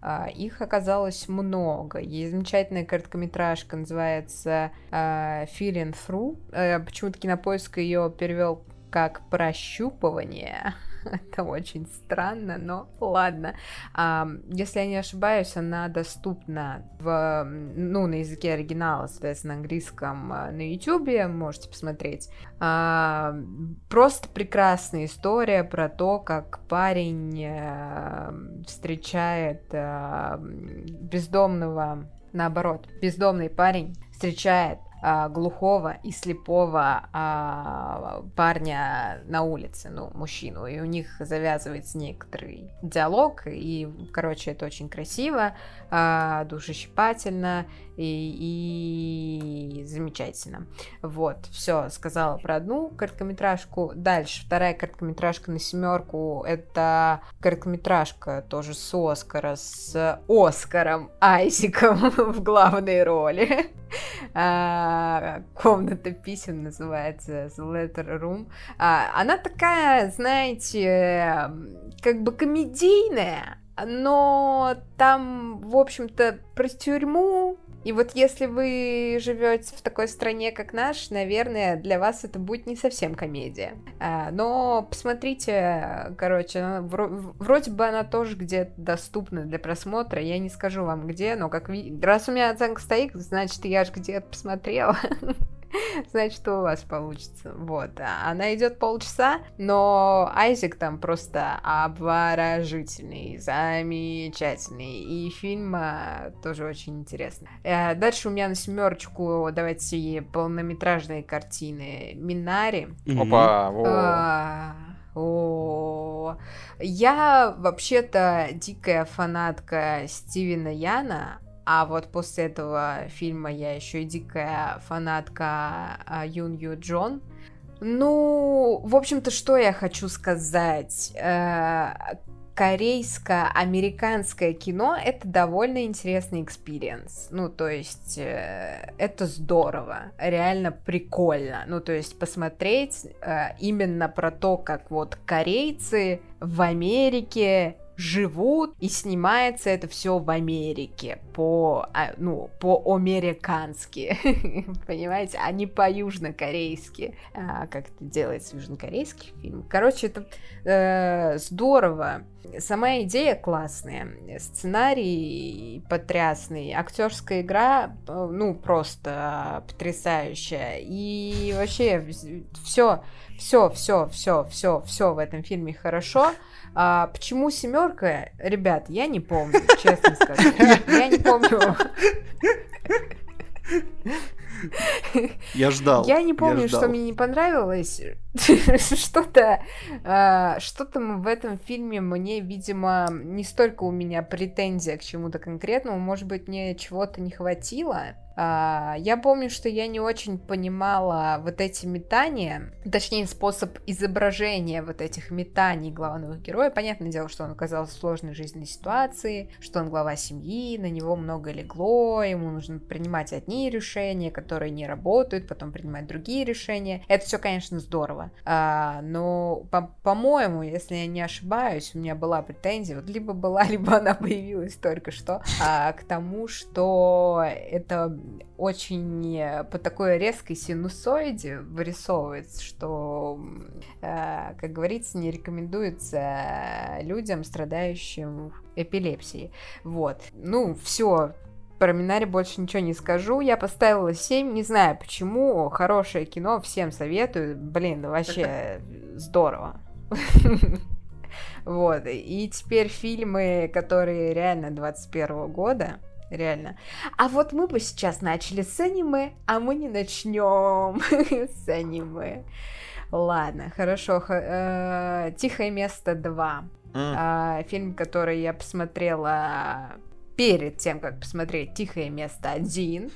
а, их оказалось много. Есть замечательная короткометражка, называется а, Feeling Through. А, почему-то кинопоиск ее перевел как прощупывание. Это очень странно, но ладно. Если я не ошибаюсь, она доступна в, ну, на языке оригинала, соответственно, английском а, на YouTube, можете посмотреть. Просто прекрасная история про то, как парень а, встречает бездомного, наоборот, бездомный парень встречает а, глухого и слепого а, парня на улице, ну, мужчину, и у них завязывается некоторый диалог, и, короче, это очень красиво, а, душещипательно и, и замечательно. Вот, все, сказала про одну короткометражку. Дальше, вторая короткометражка на семерку, это короткометражка тоже с Оскара, с Оскаром Айзиком в главной роли. А, комната писем называется The Letter Room. А, она такая, знаете, как бы комедийная, но там, в общем-то, про тюрьму, и вот если вы живете в такой стране, как наш, наверное, для вас это будет не совсем комедия. А, но посмотрите, короче, вроде бы она тоже где-то доступна для просмотра. Я не скажу вам где, но как раз у меня оценка стоит, значит, я же где-то посмотрела. значит, у вас получится. Вот. А она идет полчаса, но Айзек там просто обворожительный, замечательный. И фильм а, тоже очень интересный. А, дальше у меня на семерочку давайте полнометражные картины Минари. Опа! А, о, я вообще-то дикая фанатка Стивена Яна, а вот после этого фильма я еще и дикая фанатка а, Юн Ю Джон. Ну, в общем-то, что я хочу сказать? Э, корейско-американское кино это довольно интересный experience. Ну, то есть, э, это здорово, реально прикольно. Ну, то есть, посмотреть э, именно про то, как вот корейцы в Америке живут, и снимается это все в Америке по, а, ну, по-американски, понимаете, а не по-южнокорейски, а, как это делается в южнокорейских фильмах. Короче, это э, здорово. Сама идея классная, сценарий потрясный, актерская игра, э, ну, просто потрясающая. И вообще все, все, все, все, все, все в этом фильме хорошо. А, почему семерка? Ребят, я не помню, честно скажу. Я не помню. Я ждал. Я не помню, я что мне не понравилось. Что-то а, что-то в этом фильме мне, видимо, не столько у меня претензия к чему-то конкретному, может быть, мне чего-то не хватило. А, я помню, что я не очень понимала вот эти метания, точнее, способ изображения вот этих метаний главного героя. Понятное дело, что он оказался в сложной жизненной ситуации, что он глава семьи, на него много легло, ему нужно принимать одни решения, которые не работают, потом принимать другие решения. Это все, конечно, здорово. А, но, по- по-моему, если я не ошибаюсь, у меня была претензия, вот либо была, либо она появилась только что, а, к тому, что это очень э, по такой резкой синусоиде вырисовывается, что, э, как говорится, не рекомендуется людям, страдающим эпилепсией. Вот. Ну, все, про Минари больше ничего не скажу. Я поставила 7, не знаю почему. Хорошее кино, всем советую. Блин, вообще здорово. Вот. И теперь фильмы, которые реально 21 года реально. А вот мы бы сейчас начали с аниме, а мы не начнем с аниме. Ладно, хорошо. Э, Тихое место 2. Mm. Фильм, который я посмотрела перед тем, как посмотреть Тихое место 1.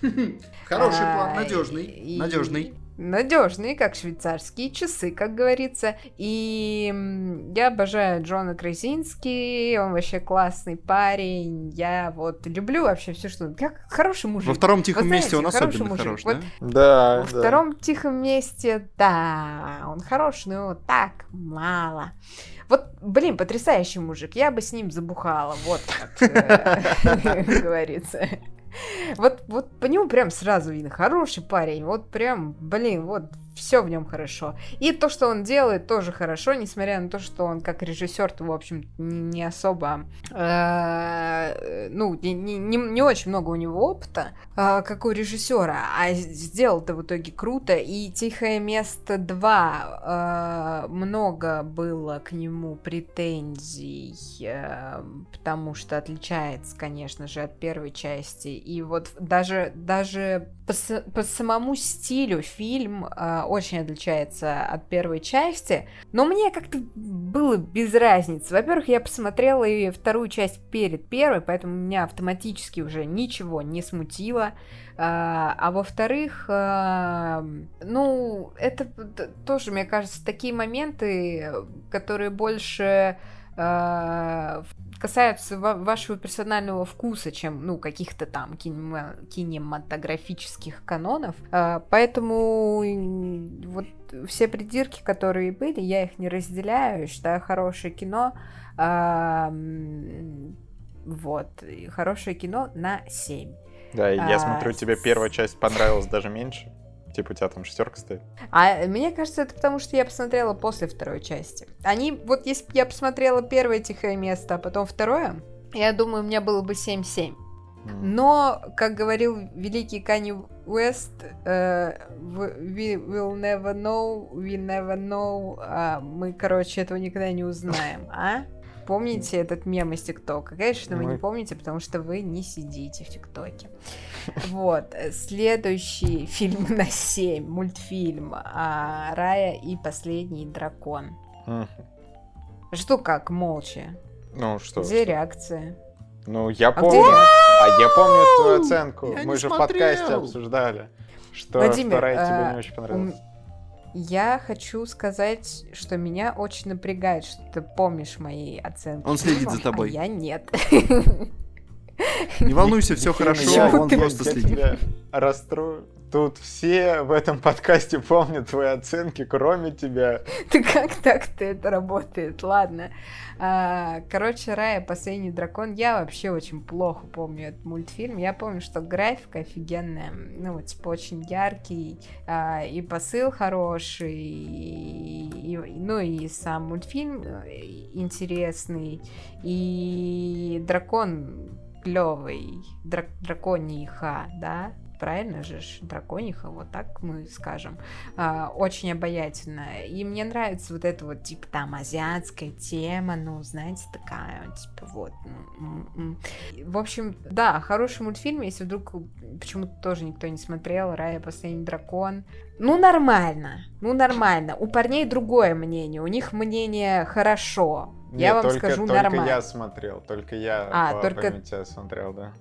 Хороший план, надежный. Надежный надежные, как швейцарские часы, как говорится. И я обожаю Джона Красинский, он вообще классный парень. Я вот люблю вообще все, что... Как хороший мужик. Во втором тихом знаете, месте он особенно мужик. хорош, вот да? Да, Во да. втором тихом месте, да, он хороший, но так мало. Вот, блин, потрясающий мужик. Я бы с ним забухала, вот как э, говорится. Вот, вот по нему прям сразу видно, хороший парень, вот прям, блин, вот все в нем хорошо. И то, что он делает, тоже хорошо, несмотря на то, что он как режиссер, то, в общем, не особо, э, ну, не, не, не очень много у него опыта, э, как у режиссера, а сделал-то в итоге круто. И «Тихое место 2» э, много было к нему претензий, потому что отличается, конечно же, от первой части. И вот даже, даже по, по самому стилю фильм очень отличается от первой части, но мне как-то было без разницы. Во-первых, я посмотрела и вторую часть перед первой, поэтому меня автоматически уже ничего не смутило. А, а во-вторых, а, ну, это тоже, мне кажется, такие моменты, которые больше э, касаются вашего персонального вкуса, чем, ну, каких-то там кинематографических канонов. Э, поэтому вот все придирки, которые были, я их не разделяю, считаю хорошее кино. Э, вот, хорошее кино на 7. Да, я а, смотрю, тебе первая часть понравилась даже меньше. Типа у тебя там шестерка стоит. А мне кажется, это потому, что я посмотрела после второй части. Они, вот если бы я посмотрела первое тихое место, а потом второе, я думаю, у меня было бы 7-7. Но, как говорил великий Канни Уэст, uh, we will never know, we never know, uh, мы, короче, этого никогда не узнаем, а? Помните этот мем из ТикТока? Конечно, вы не помните, потому что вы не сидите в ТикТоке. Вот. Следующий фильм на 7. Мультфильм а, «Рая и последний дракон». Что как, молча? Ну, что? Где реакция? Ну, я а помню. А я помню твою оценку. Мы же в подкасте обсуждали, что вторая тебе не а, очень понравилась. Я хочу сказать, что меня очень напрягает, что ты помнишь мои оценки. Он следит за тобой. А я нет. Не волнуйся, все хорошо, он просто следит. Расстрою. Тут все в этом подкасте помнят твои оценки, кроме тебя. Ты как так-то это работает? Ладно. А, короче, Рая, последний дракон. Я вообще очень плохо помню этот мультфильм. Я помню, что графика офигенная. Ну, вот, типа, очень яркий. А, и посыл хороший. И, ну, и сам мультфильм э, интересный. И дракон клевый. Драк дракониха, да? правильно же, дракониха, вот так мы скажем, а, очень обаятельная. И мне нравится вот эта вот, типа, там, азиатская тема, ну, знаете, такая, типа, вот. В общем, да, хороший мультфильм, если вдруг почему-то тоже никто не смотрел, Рая, последний дракон. Ну, нормально, ну, нормально. У парней другое мнение, у них мнение хорошо. Нет, я вам только, скажу только нормально. я смотрел, только я а, по только... памяти смотрел, да.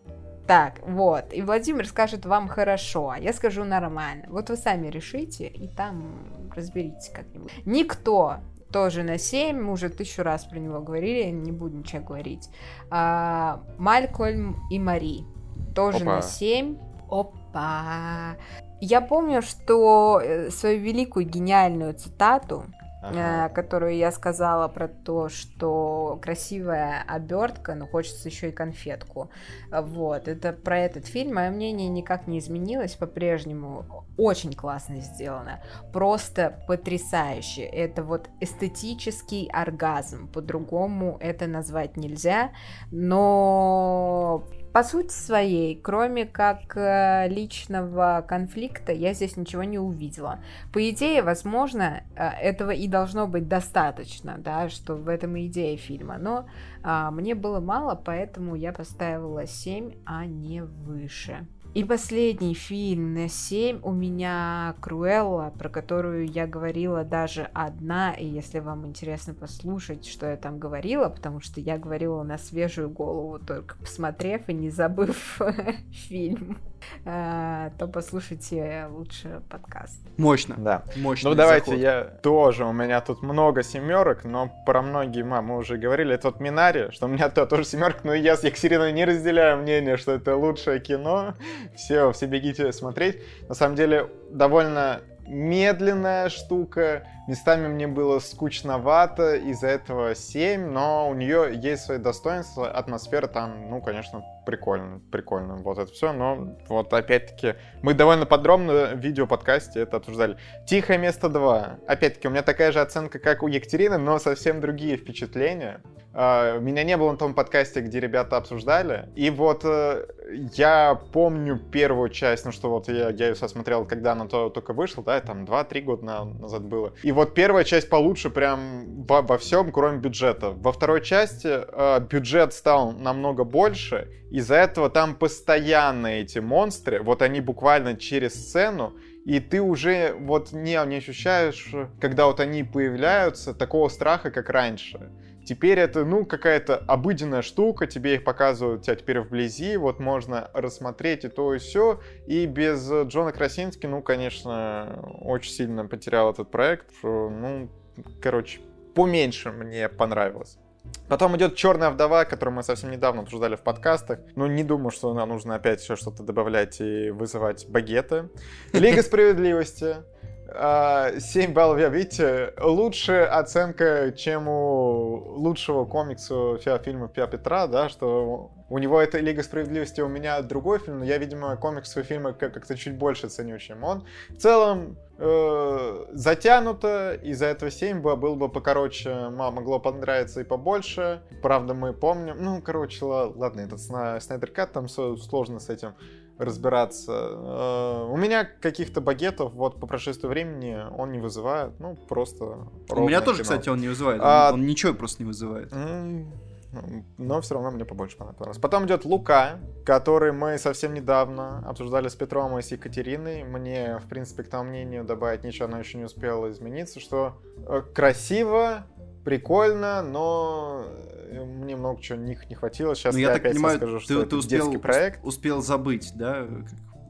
Так, вот. И Владимир скажет вам хорошо, а я скажу нормально. Вот вы сами решите и там разберитесь как-нибудь. Никто тоже на 7, мы уже тысячу раз про него говорили, не буду ничего говорить. А, Малькольм и Мари тоже Опа. на 7. Опа! Я помню, что э, свою великую гениальную цитату ага. Э, которую я сказала про то, что красивая обертка, но хочется еще и конфетку. Вот, это про этот фильм. Мое мнение никак не изменилось, по-прежнему очень классно сделано, просто потрясающе. Это вот эстетический оргазм, по-другому это назвать нельзя, но по сути своей, кроме как э, личного конфликта, я здесь ничего не увидела. По идее, возможно, э, этого и должно быть достаточно, да, что в этом и идея фильма. Но а, мне было мало, поэтому я поставила 7, а не выше. И последний фильм на 7 у меня Круэлла, про которую я говорила даже одна, и если вам интересно послушать, что я там говорила, потому что я говорила на свежую голову, только посмотрев и не забыв фильм. Э, то послушайте лучше подкаст. Мощно. Да. Мощно. Ну давайте заход. я тоже, у меня тут много семерок, но про многие мы уже говорили. Это вот Минари, что у меня -то тоже семерка, но я с Екатериной не разделяю мнение, что это лучшее кино. Все, все бегите смотреть. На самом деле довольно медленная штука. Местами мне было скучновато, из-за этого 7, но у нее есть свои достоинства. Атмосфера там, ну, конечно, прикольно, прикольно. Вот это все, но вот опять-таки мы довольно подробно в видео-подкасте это обсуждали. «Тихое место 2». Опять-таки, у меня такая же оценка, как у Екатерины, но совсем другие впечатления. А, меня не было на том подкасте, где ребята обсуждали. И вот э, я помню первую часть, ну что вот я, я ее смотрел, когда она то, только вышла, да, там 2-3 года назад было. И вот первая часть получше прям во, во всем, кроме бюджета. Во второй части э, бюджет стал намного больше, из-за этого там постоянно эти монстры, вот они буквально через сцену, и ты уже вот не, не ощущаешь, когда вот они появляются, такого страха, как раньше. Теперь это, ну, какая-то обыденная штука, тебе их показывают тебя теперь вблизи, вот можно рассмотреть и то, и все. И без Джона Красински, ну, конечно, очень сильно потерял этот проект. Ну, короче, поменьше мне понравилось. Потом идет Черная вдова, которую мы совсем недавно обсуждали в подкастах. Ну, не думаю, что нам нужно опять еще что-то добавлять и вызывать багеты. Лига справедливости. 7 а, баллов, я, видите, лучшая оценка, чем у лучшего комикса фильма Пя Петра, да, что у него это Лига Справедливости, у меня другой фильм, но я, видимо, комиксовые фильмы как-то чуть больше ценю, чем он. В целом, э, затянуто, из-за этого 7 было, было бы покороче, могло понравиться и побольше. Правда, мы помним, ну, короче, ладно, этот Снайдер Кат, там сложно с этим разбираться. Э, у меня каких-то багетов вот по прошествию времени он не вызывает, ну просто. У меня тоже, кино. кстати, он не вызывает, а... он, он ничего просто не вызывает. Но все равно мне побольше понравилось. Потом идет Лука, который мы совсем недавно обсуждали с Петром и с Екатериной. Мне, в принципе, к тому мнению добавить ничего, оно еще не успело измениться, что э, красиво, прикольно, но э, мне много чего не, не хватило. Сейчас ну, я, я так опять понимаю, скажу, ты, что ты это успел, детский проект. успел забыть, да,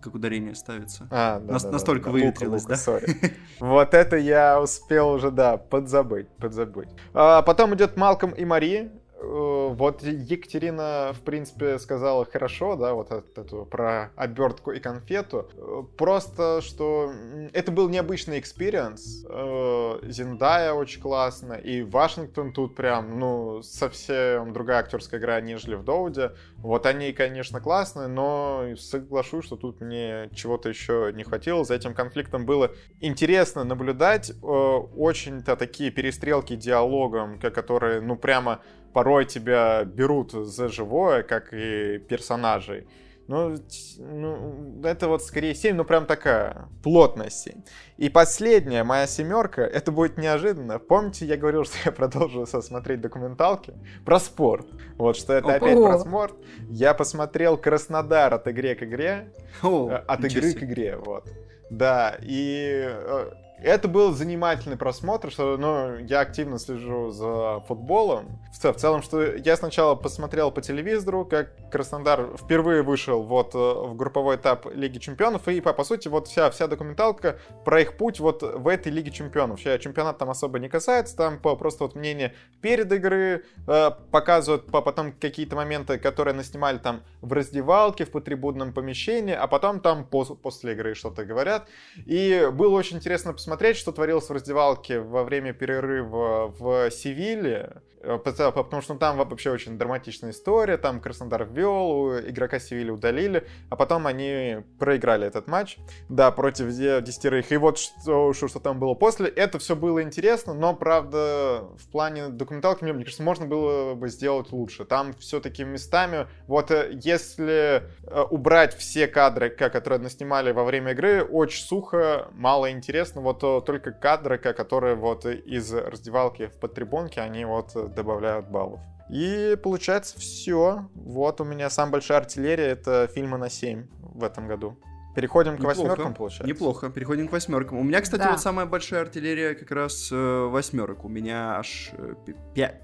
как, ударение ставится. А, да, Нас, да, настолько да, выветрилось, лука, да? Лука, вот это я успел уже, да, подзабыть, подзабыть. А, потом идет Малком и Мари. Э, вот Екатерина, в принципе, сказала хорошо, да, вот эту про обертку и конфету. Э, просто, что это был необычный experience. Э, Зендая очень классно, и Вашингтон тут прям, ну, совсем другая актерская игра, нежели в Доводе. Вот они, конечно, классные, но соглашусь, что тут мне чего-то еще не хватило. За этим конфликтом было интересно наблюдать. Очень-то такие перестрелки диалогом, которые, ну, прямо порой тебя берут за живое, как и персонажей. Ну, ну, это вот скорее 7, ну прям такая плотная 7. И последняя моя семерка, это будет неожиданно. Помните, я говорил, что я продолжу смотреть документалки про спорт. Вот что это О, опять про спорт. Я посмотрел Краснодар от игры к игре. О, э, от игры к игре, вот. Да, и э, это был занимательный просмотр, что ну, я активно слежу за футболом. В, в целом, что я сначала посмотрел по телевизору, как Краснодар впервые вышел вот э, в групповой этап Лиги Чемпионов, и по, по сути вот вся, вся документалка про их путь вот в этой Лиге Чемпионов. Сейчас чемпионат там особо не касается, там просто вот мнение перед игры э, показывают по, потом какие-то моменты, которые наснимали там в раздевалке, в потрибудном помещении, а потом там пос, после игры что-то говорят. И было очень интересно посмотреть посмотреть, что творилось в раздевалке во время перерыва в Севиле, э, потому что там вообще очень драматичная история, там Краснодар ввел, игрока Севиля удалили, а потом они проиграли этот матч, да, против десятерых. И вот что, что, что там было после, это все было интересно, но, правда, в плане документалки, мне, мне кажется, можно было бы сделать лучше. Там все-таки местами, вот э, если э, убрать все кадры, которые наснимали во время игры, очень сухо, мало интересно, вот только кадры, которые вот из раздевалки в подтрибунке, они вот добавляют баллов. И получается все. Вот у меня самая большая артиллерия, это фильмы на 7 в этом году. Переходим Неплохо. к восьмеркам, получается. Неплохо, переходим к восьмеркам. У меня, кстати, да. вот самая большая артиллерия как раз э, восьмерок. У меня аж э,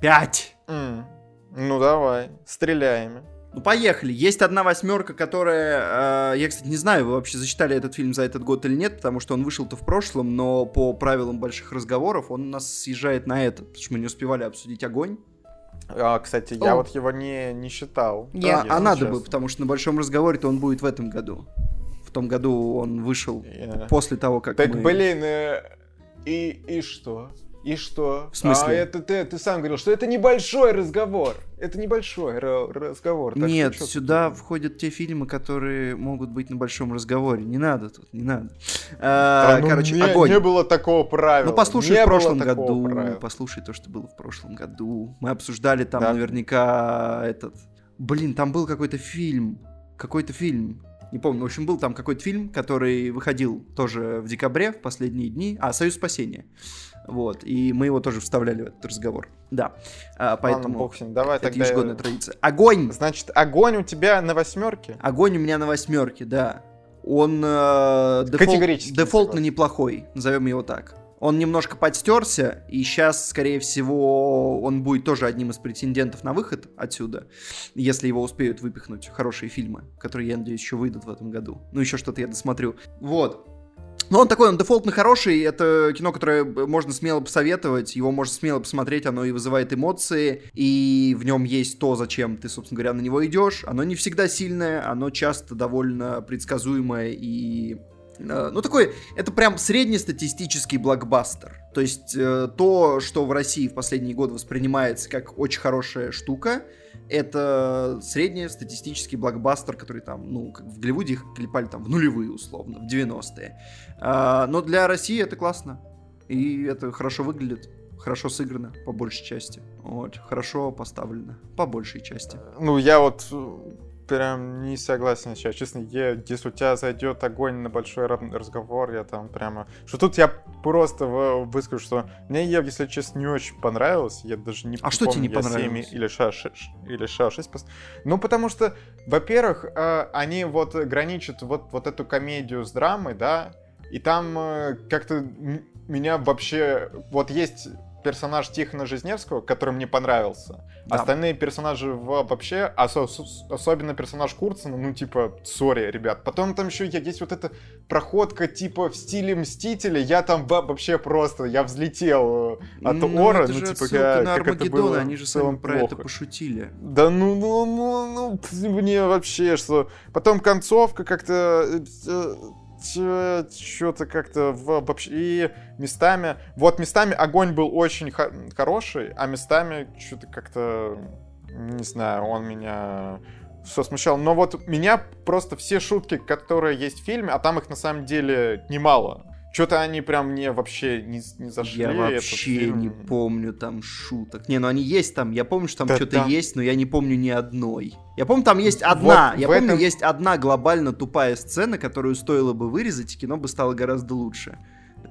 пять. Mm. Ну давай, стреляем. Ну, поехали. Есть одна восьмерка, которая... Э, я, кстати, не знаю, вы вообще зачитали этот фильм за этот год или нет, потому что он вышел-то в прошлом, но по правилам больших разговоров он у нас съезжает на этот, потому что мы не успевали обсудить огонь. А, кстати, О. я вот его не, не считал. Я... А, а надо бы, потому что на большом разговоре-то он будет в этом году. В том году он вышел yeah. после того, как Так, мы... блин, э, и, и что? И что? В смысле? А это ты, ты сам говорил, что это небольшой разговор. Это небольшой разговор. Нет, что, сюда тут... входят те фильмы, которые могут быть на большом разговоре. Не надо тут, не надо. А, да, ну короче, не, огонь. Не было такого правила. Ну послушай не в прошлом году. Правила. Послушай то, что было в прошлом году. Мы обсуждали там да. наверняка этот. Блин, там был какой-то фильм. Какой-то фильм. Не помню. В общем, был там какой-то фильм, который выходил тоже в декабре, в последние дни. А, «Союз спасения». Вот, и мы его тоже вставляли в этот разговор. Да, а, поэтому Ладно, бог Давай это тогда... ежегодная традиция. Огонь! Значит, огонь у тебя на восьмерке? Огонь у меня на восьмерке, да. Он э, дефолт, дефолтно неплохой, назовем его так. Он немножко подстерся, и сейчас, скорее всего, он будет тоже одним из претендентов на выход отсюда, если его успеют выпихнуть хорошие фильмы, которые, я надеюсь, еще выйдут в этом году. Ну, еще что-то я досмотрю. Вот. Но он такой, он дефолтно хороший, это кино, которое можно смело посоветовать, его можно смело посмотреть, оно и вызывает эмоции, и в нем есть то, зачем ты, собственно говоря, на него идешь. Оно не всегда сильное, оно часто довольно предсказуемое и э, ну, такой, это прям среднестатистический блокбастер. То есть э, то, что в России в последние годы воспринимается как очень хорошая штука, это среднестатистический блокбастер, который там, ну, как в Голливуде их клепали там в нулевые, условно, в 90-е. А, но для России это классно. И это хорошо выглядит, хорошо сыграно, по большей части. Вот, хорошо поставлено, по большей части. Ну, я вот прям не согласен сейчас. Честно, я, если у тебя зайдет огонь на большой разговор, я там прямо... Что тут я просто выскажу, что мне, если честно, не очень понравилось. Я даже не А помню, что тебе не понравилось? 7 или 6, или 6, 6 Ну, потому что, во-первых, э, они вот граничат вот, вот эту комедию с драмой, да, и там э, как-то меня вообще... Вот есть персонаж Тихона Жизневского, который мне понравился. Да. Остальные персонажи вообще, особенно персонаж Курцена, ну типа, сори, ребят. Потом там еще есть вот эта проходка типа в стиле Мстителя, я там вообще просто, я взлетел э, от ну, Ора, это ну же типа, как, на как это было они же сами про это пошутили. Да ну, ну, ну, ну, мне вообще что. Потом концовка как-то э, э, что-то как-то вообще... И местами... Вот местами огонь был очень хороший, а местами что-то как-то... Не знаю, он меня все смущал. Но вот меня просто все шутки, которые есть в фильме, а там их на самом деле немало. Что-то они прям мне вообще не, не зашли. Я вообще не помню там шуток. Не, ну они есть там. Я помню, что там да, что-то там... есть, но я не помню ни одной. Я помню, там есть одна. Вот я помню, этом... есть одна глобально тупая сцена, которую стоило бы вырезать, и кино бы стало гораздо лучше.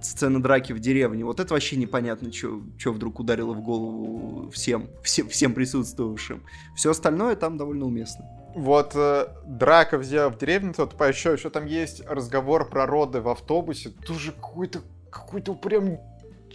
Сцена драки в деревне. Вот это вообще непонятно, что вдруг ударило в голову всем, всем, всем присутствовавшим. Все остальное там довольно уместно вот э, драка взяла в деревне, тот по еще, еще там есть разговор про роды в автобусе, тоже какой-то, какой-то прям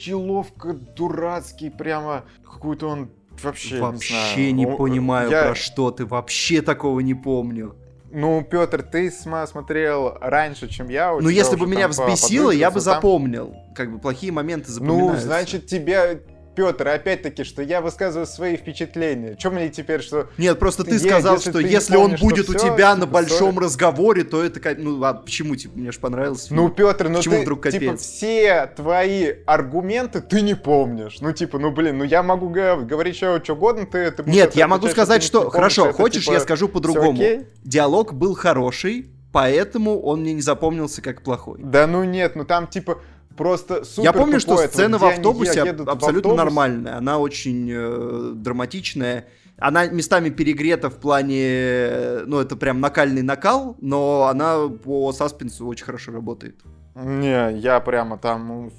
деловка дурацкий, прямо какой-то он вообще Вообще не, знаю. не понимаю, я... про что ты, вообще такого не помню. Ну, Петр, ты смотрел раньше, чем я. Ну, если бы меня взбесило, я бы запомнил. Как бы плохие моменты ну, запоминаются. Ну, значит, тебя Петр, опять-таки, что я высказываю свои впечатления. Чем мне теперь, что... Нет, просто ты, ты сказал, если что ты если помнишь, он будет у тебя типа, на большом sorry. разговоре, то это... Ну, а почему, типа, мне же понравилось? Ну, Петр, ну почему ты, вдруг типа, капец? типа, все твои аргументы ты не помнишь. Ну, типа, ну, блин, ну я могу говорить что, что угодно, ты... ты Нет, я могу сказать, что... Помнишь, Хорошо, это, хочешь, типа, я скажу по-другому. Диалог был хороший, поэтому он мне не запомнился как плохой. Да ну нет, ну там, типа просто супер Я помню, что сцена в автобусе абсолютно в автобус. нормальная. Она очень э, драматичная. Она местами перегрета в плане, э, ну, это прям накальный накал, но она по саспенсу очень хорошо работает. Не, я прямо там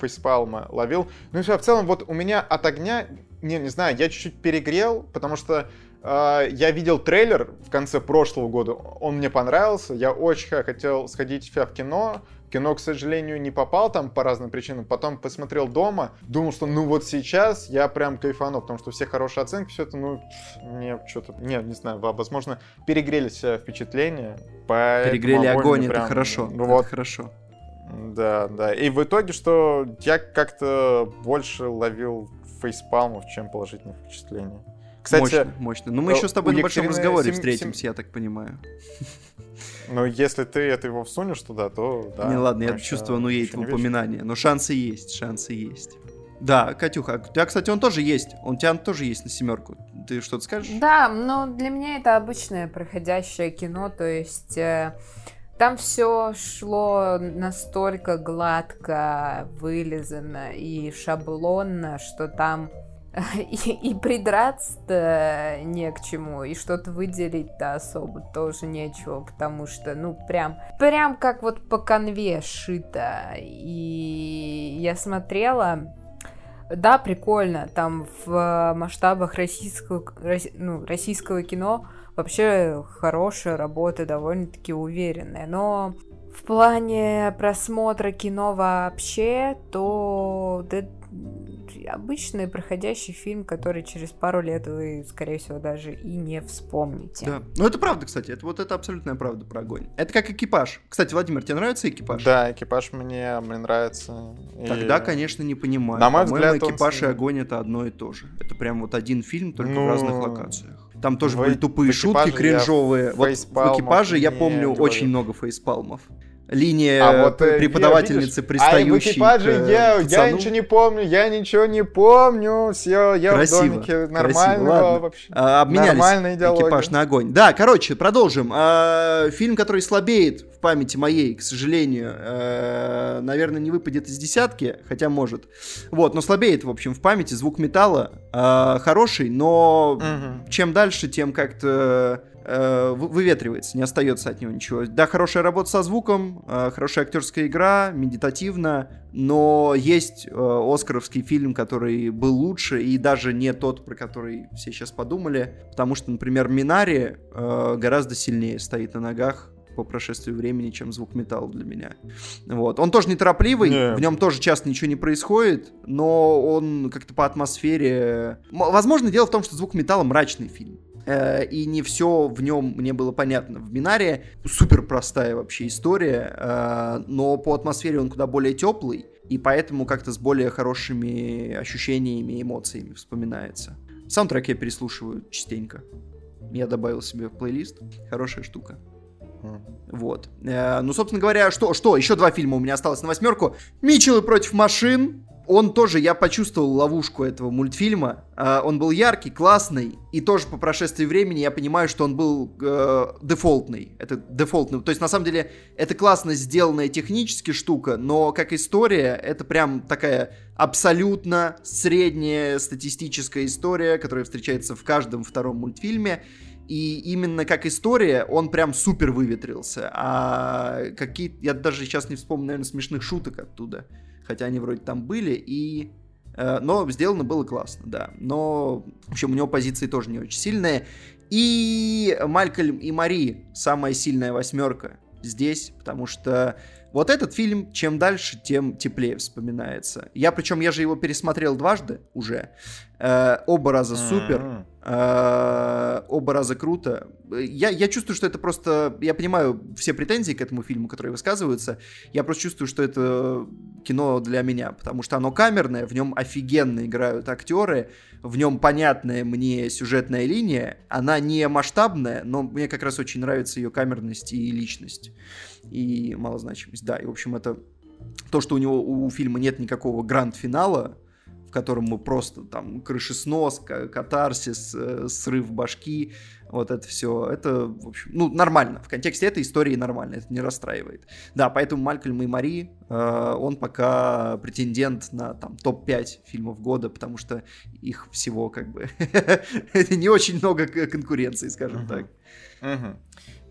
фейспалма ловил. Ну и все, в целом, вот у меня от огня, не, не знаю, я чуть-чуть перегрел, потому что э, я видел трейлер в конце прошлого года, он мне понравился, я очень хотел сходить в кино, кино, к сожалению, не попал там по разным причинам. Потом посмотрел дома, думал, что ну вот сейчас я прям кайфану, потому что все хорошие оценки, все это, ну, мне что-то, не, не знаю, возможно, перегрелись впечатления. Перегрели огонь, прям, это хорошо, ну, вот, это хорошо. Да, да. И в итоге, что я как-то больше ловил фейспалмов, чем положительных впечатлений. Кстати, мощно, мощно. Ну мы еще с тобой на большом разговоре сем... встретимся, сем... я так понимаю. Ну, если ты это его всунешь туда, то да. Не, ладно, я чувствую, ну, едет в упоминание. Но шансы есть, шансы есть. Да, Катюха, у тебя, кстати, он тоже есть. Он у тебя тоже есть на семерку. Ты что-то скажешь? Да, но для меня это обычное проходящее кино, то есть э, там все шло настолько гладко, вылизано и шаблонно, что там и, и придраться-то не к чему, и что-то выделить-то особо тоже нечего, потому что, ну, прям, прям как вот по конве шито. И я смотрела, да, прикольно, там в масштабах российского, ну, российского кино вообще хорошая работа, довольно-таки уверенная, но в плане просмотра кино вообще, то да, обычный проходящий фильм, который через пару лет вы, скорее всего, даже и не вспомните. Да. Ну, это правда, кстати. Это вот это абсолютная правда про огонь. Это как экипаж. Кстати, Владимир, тебе нравится экипаж? Да, экипаж мне, мне нравится. Тогда, и... конечно, не понимаю. На мой взгляд, экипаж он... и огонь это одно и то же. Это прям вот один фильм, только ну... в разных локациях. Там тоже в... были тупые шутки кринжовые. Вот в экипаже я помню очень много фейспалмов линия а вот, э, преподавательницы, видишь, пристающей а в экипаже я, я ничего не помню, я ничего не помню, все, я красиво, в домике нормального вообще. А, обменялись экипаж на огонь. Да, короче, продолжим. А, фильм, который слабеет в памяти моей, к сожалению, а, наверное, не выпадет из десятки, хотя может. Вот, но слабеет, в общем, в памяти. Звук металла а, хороший, но угу. чем дальше, тем как-то э, выветривается, не остается от него ничего. Да, хорошая работа со звуком, э, хорошая актерская игра, медитативно, но есть э, оскаровский фильм, который был лучше, и даже не тот, про который все сейчас подумали, потому что, например, Минари э, гораздо сильнее стоит на ногах по прошествии времени, чем звук металла для меня. Вот. Он тоже неторопливый, yeah. в нем тоже часто ничего не происходит, но он как-то по атмосфере... Возможно, дело в том, что звук металла мрачный фильм. Э, и не все в нем мне было понятно. В Бинаре супер простая вообще история, э, но по атмосфере он куда более теплый, и поэтому как-то с более хорошими ощущениями и эмоциями вспоминается. Саундтрек я переслушиваю частенько. Я добавил себе в плейлист. Хорошая штука. Вот. Э, ну, собственно говоря, что, что? Еще два фильма у меня осталось на восьмерку. Митчеллы против машин он тоже, я почувствовал ловушку этого мультфильма. Uh, он был яркий, классный, и тоже по прошествии времени я понимаю, что он был uh, дефолтный. Это дефолтный. То есть, на самом деле, это классно сделанная технически штука, но как история, это прям такая абсолютно средняя статистическая история, которая встречается в каждом втором мультфильме. И именно как история он прям супер выветрился. А какие... Я даже сейчас не вспомню, наверное, смешных шуток оттуда хотя они вроде там были, и... Э, но сделано было классно, да. Но, в общем, у него позиции тоже не очень сильные. И Малькольм и Мари самая сильная восьмерка здесь, потому что вот этот фильм, чем дальше, тем теплее вспоминается. Я, причем, я же его пересмотрел дважды уже. Э, оба раза супер. Э, оба раза круто. Я, я чувствую, что это просто... Я понимаю все претензии к этому фильму, которые высказываются. Я просто чувствую, что это кино для меня, потому что оно камерное, в нем офигенно играют актеры, в нем понятная мне сюжетная линия. Она не масштабная, но мне как раз очень нравится ее камерность и личность и малозначимость. Да, и, в общем, это то, что у него у фильма нет никакого гранд-финала, в котором мы просто там крышеснос, катарсис, э, срыв башки, вот это все, это, в общем, ну, нормально. В контексте этой истории нормально, это не расстраивает. Да, поэтому Малькольм и Мари, э, он пока претендент на там топ-5 фильмов года, потому что их всего как бы не очень много конкуренции, скажем так.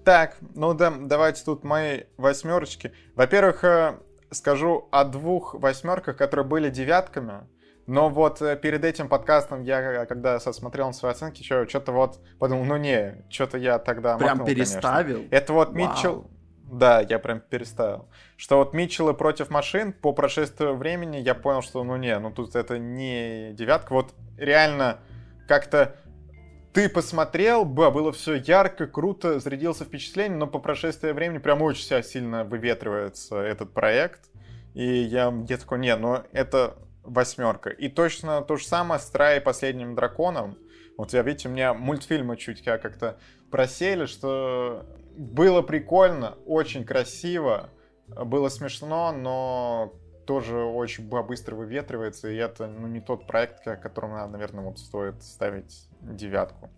Так, ну да, давайте тут мои восьмерочки. Во-первых, э, скажу о двух восьмерках, которые были девятками. Но вот э, перед этим подкастом я, когда смотрел на свои оценки, что-то вот подумал, ну не, что-то я тогда Прям макнул, переставил? Конечно. Это вот Вау. Митчелл... Да, я прям переставил. Что вот Митчеллы против машин, по прошествию времени я понял, что ну не, ну тут это не девятка. Вот реально как-то ты посмотрел, было все ярко, круто, зарядился впечатлением, но по прошествии времени прям очень сильно выветривается этот проект. И я, я такой, не, ну это восьмерка. И точно то же самое с Трай последним драконом. Вот я, видите, у меня мультфильмы чуть как-то просели, что было прикольно, очень красиво, было смешно, но тоже очень быстро выветривается, и это ну, не тот проект, которому, наверное, вот стоит ставить девятку.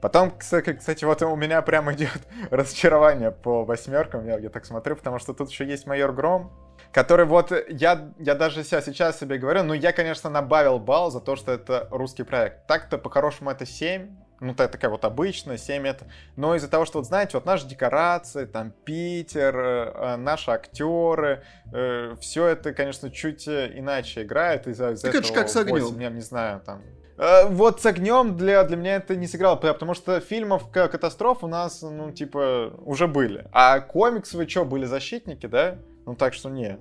Потом, кстати, вот у меня прям идет разочарование по восьмеркам, я, я так смотрю, потому что тут еще есть майор Гром, который вот, я, я даже сейчас себе говорю, ну я, конечно, набавил балл за то, что это русский проект. Так-то, по-хорошему, это 7, ну, это такая вот обычная, 7 это. Но из-за того, что, вот знаете, вот наши декорации, там, Питер, э, э наши актеры, э, все это, конечно, чуть э, иначе играет. Из-за из так этого это же как с огнем. 8, я не знаю, там, вот с огнем для, для меня это не сыграло, потому что фильмов катастроф у нас, ну, типа, уже были. А комиксы вы что, были защитники, да? Ну, так что нет.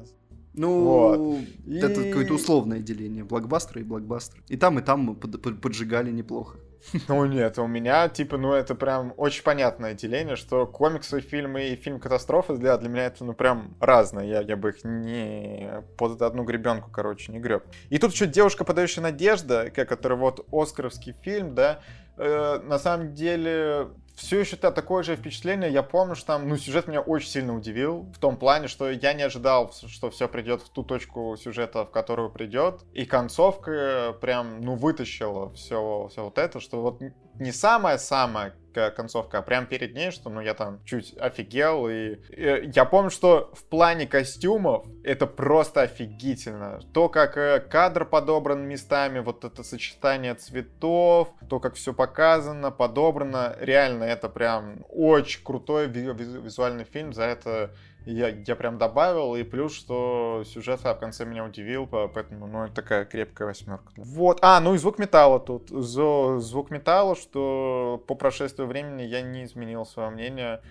Ну, Вот. это И- какое-то условное деление. Блокбастер и блокбастер. И там, и там мы под- под- поджигали неплохо. Ну нет, у меня, типа, ну это прям очень понятное деление, что комиксы, фильмы и фильм катастрофы для, для меня это, ну, прям разное. Я, я бы их не под одну гребенку, короче, не греб. И тут еще девушка, подающая надежда, как который вот Оскаровский фильм, да, э, на самом деле все еще та- такое же впечатление. Я помню, что там, ну, сюжет меня очень сильно удивил. В том плане, что я не ожидал, что все придет в ту точку сюжета, в которую придет. И концовка прям, ну, вытащила все, все вот это, что вот не самая-самая концовка, а прям перед ней, что, ну, я там чуть офигел. И, и я помню, что в плане костюмов это просто офигительно. То, как э, кадр подобран местами, вот это сочетание цветов, то, как все показано, подобрано, реально это прям очень крутой ви- визу- визуальный фильм. За это я, я прям добавил, и плюс, что сюжет в конце меня удивил, по- поэтому, ну, это такая крепкая восьмерка. Вот. А, ну и звук металла тут. Звук металла, что по прошествию времени я не изменил свое мнение.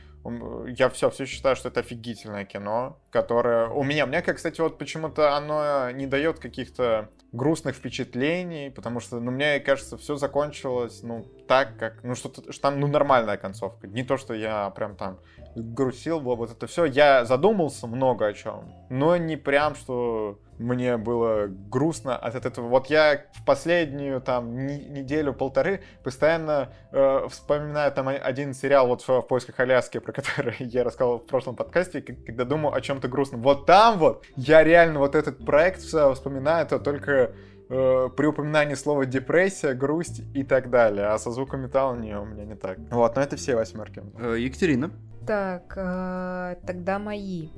Я все, все считаю, что это офигительное кино, которое у меня, мне, как, кстати, вот почему-то оно не дает каких-то грустных впечатлений, потому что, ну, мне кажется, все закончилось, ну, так, как, ну, что-то, что там, ну, нормальная концовка. Не то, что я прям там грустил, вот это все. Я задумался много о чем, но не прям, что мне было грустно от этого. Вот я в последнюю там неделю-полторы постоянно э, вспоминаю там один сериал вот в, в поисках Аляски, про который я рассказывал в прошлом подкасте, когда думаю о чем-то грустном. Вот там вот я реально вот этот проект вспоминаю, это только э, при упоминании слова депрессия, грусть и так далее. А со звуком металла не, у меня не так. Вот, но это все восьмерки. Э, Екатерина. Так, э, тогда мои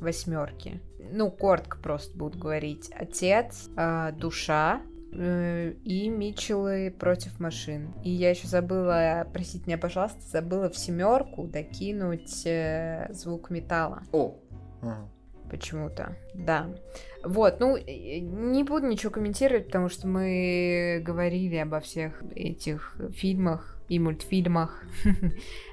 восьмерки. Ну, коротко просто буду говорить. Отец, э, душа э, и Митчеллы против машин. И я еще забыла, простите меня, пожалуйста, забыла в семерку докинуть э, звук металла. О, почему-то. Да. Вот, ну, не буду ничего комментировать, потому что мы говорили обо всех этих фильмах и мультфильмах.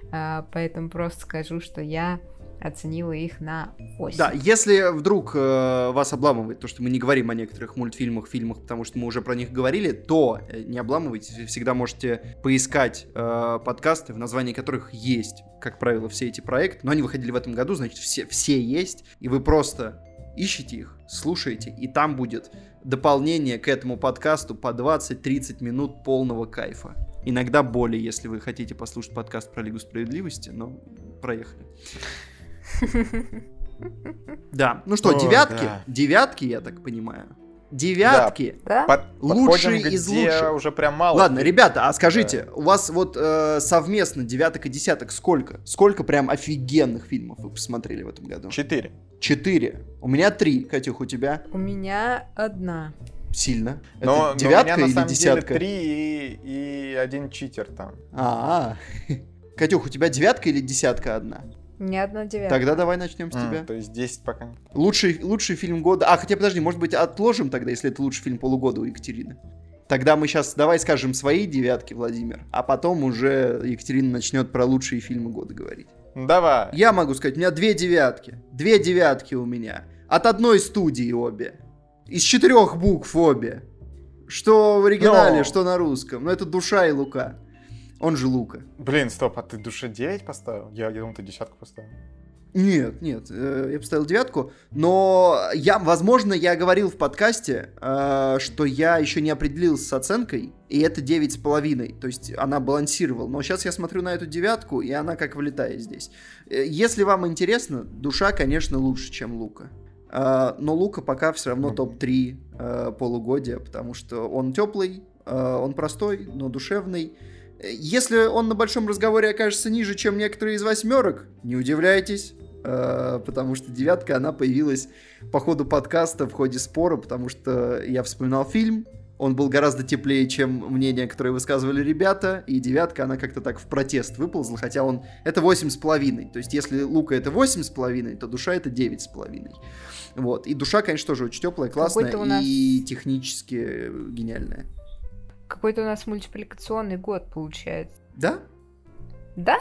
А, Поэтому просто скажу, что я оценила их на 8. Да, если вдруг э, вас обламывает то, что мы не говорим о некоторых мультфильмах, фильмах, потому что мы уже про них говорили, то э, не обламывайтесь, всегда можете поискать э, подкасты, в названии которых есть, как правило, все эти проекты, но они выходили в этом году, значит, все, все есть, и вы просто ищите их, слушаете, и там будет дополнение к этому подкасту по 20-30 минут полного кайфа. Иногда более, если вы хотите послушать подкаст про Лигу Справедливости, но проехали. Да, ну что, О, девятки? да. Девятки, я так понимаю. Девятки. Да? Под- Лучшие подходим, из лучших. уже прям мало. Ладно, ребята, а скажите, у вас вот э, совместно девяток и десяток сколько? Сколько прям офигенных фильмов вы посмотрели в этом году? Четыре. Четыре. У меня три. Катюх, у тебя? У меня одна. Сильно. Но, Это но у девятка меня на или самом десятка? деле три и, и один читер там. А, Катюх, у тебя девятка или десятка одна? Не одна девятка. Тогда давай начнем с М, тебя. То есть 10 пока. Лучший, лучший фильм года. А, хотя подожди, может быть, отложим тогда, если это лучший фильм полугода у Екатерины. Тогда мы сейчас давай скажем свои девятки, Владимир, а потом уже Екатерина начнет про лучшие фильмы года говорить. Ну, давай. Я могу сказать, у меня две девятки. Две девятки у меня. От одной студии обе. Из четырех букв обе. Что в оригинале, Но. что на русском. Но это Душа и Лука. Он же Лука. Блин, стоп, а ты душе 9 поставил? Я, я думал, ты десятку поставил. Нет, нет, э, я поставил девятку, но я, возможно, я говорил в подкасте, э, что я еще не определился с оценкой, и это девять с половиной, то есть она балансировала. Но сейчас я смотрю на эту девятку, и она как вылетает здесь. Э, Если вам интересно, душа, конечно, лучше, чем Лука. Но Лука пока все равно Мгм. топ-3 э, полугодия, потому что он теплый, он простой, но душевный. Э, Если он на большом разговоре окажется ниже, чем некоторые из восьмерок, не удивляйтесь, э, потому что девятка, она появилась по ходу подкаста в ходе спора, потому что я вспоминал фильм, он был гораздо теплее, чем мнение, которое высказывали ребята, и девятка, она как-то так в протест выползла, хотя он... Это восемь с половиной, то есть если Лука это восемь с половиной, то душа это девять с половиной. Вот. И душа, конечно, тоже очень теплая, классная и технически гениальная. Какой-то у нас мультипликационный год получается. Да? Да?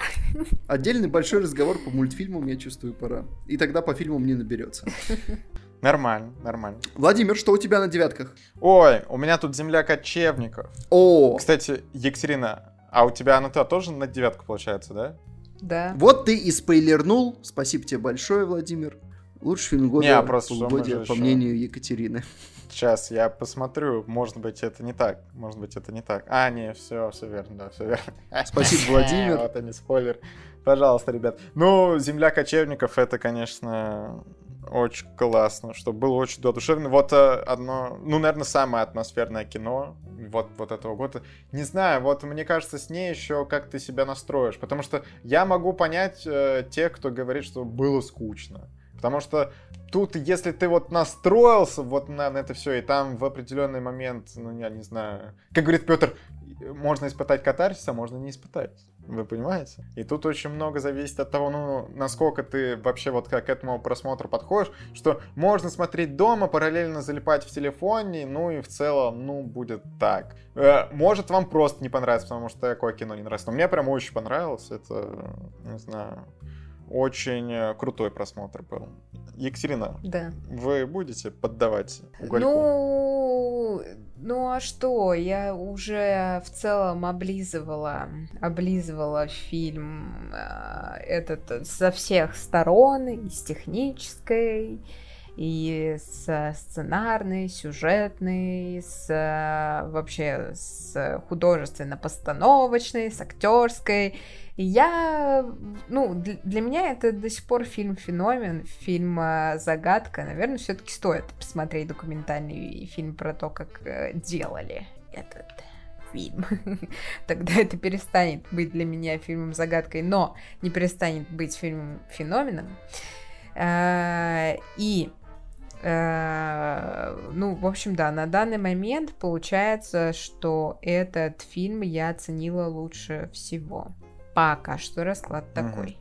Отдельный большой разговор по мультфильмам, я чувствую, пора. И тогда по фильмам не наберется. Нормально, нормально. Владимир, что у тебя на девятках? Ой, у меня тут земля кочевников. О, Кстати, Екатерина, а у тебя она тоже на девятку получается, да? Да. вот ты и спойлернул. Спасибо тебе большое, Владимир. Лучший фильм года Не, а просто же по еще- мнению Екатерины. Сейчас я посмотрю, может быть это не так, может быть это не так. А, не, все, все верно, да, все верно. Спасибо, Владимир. Вот они, спойлер. Пожалуйста, ребят. Ну, «Земля кочевников» это, конечно, очень классно, что было очень душевно. Вот э, одно, ну, наверное, самое атмосферное кино вот, вот этого года. Не знаю, вот мне кажется, с ней еще как ты себя настроишь. Потому что я могу понять э, тех, кто говорит, что было скучно. Потому что тут, если ты вот настроился вот на, на это все, и там в определенный момент, ну, я не знаю, как говорит Петр, можно испытать катарсис, а можно не испытать. Вы понимаете? И тут очень много зависит от того, ну, насколько ты вообще вот к этому просмотру подходишь, что можно смотреть дома, параллельно залипать в телефоне, ну и в целом, ну, будет так. Э, Может вам просто не понравится, потому что такое кино не нравится. Но мне прям очень понравилось, это, не знаю, очень э, крутой просмотр был. Екатерина, Да. вы будете поддавать угольку? Ну, ну а что? Я уже в целом облизывала, облизывала фильм э, этот со всех сторон, и с технической, и с сценарной, сюжетной, с вообще с художественно-постановочной, с актерской. Я, ну, для, меня это до сих пор фильм-феномен, фильм э, загадка. Наверное, все-таки стоит посмотреть документальный фильм про то, как э, делали этот фильм. Тогда это перестанет быть для меня фильмом загадкой, но не перестанет быть фильмом феноменом. Э, И э, ну, в общем, да, на данный момент получается, что этот фильм я оценила лучше всего. Пока что расклад такой.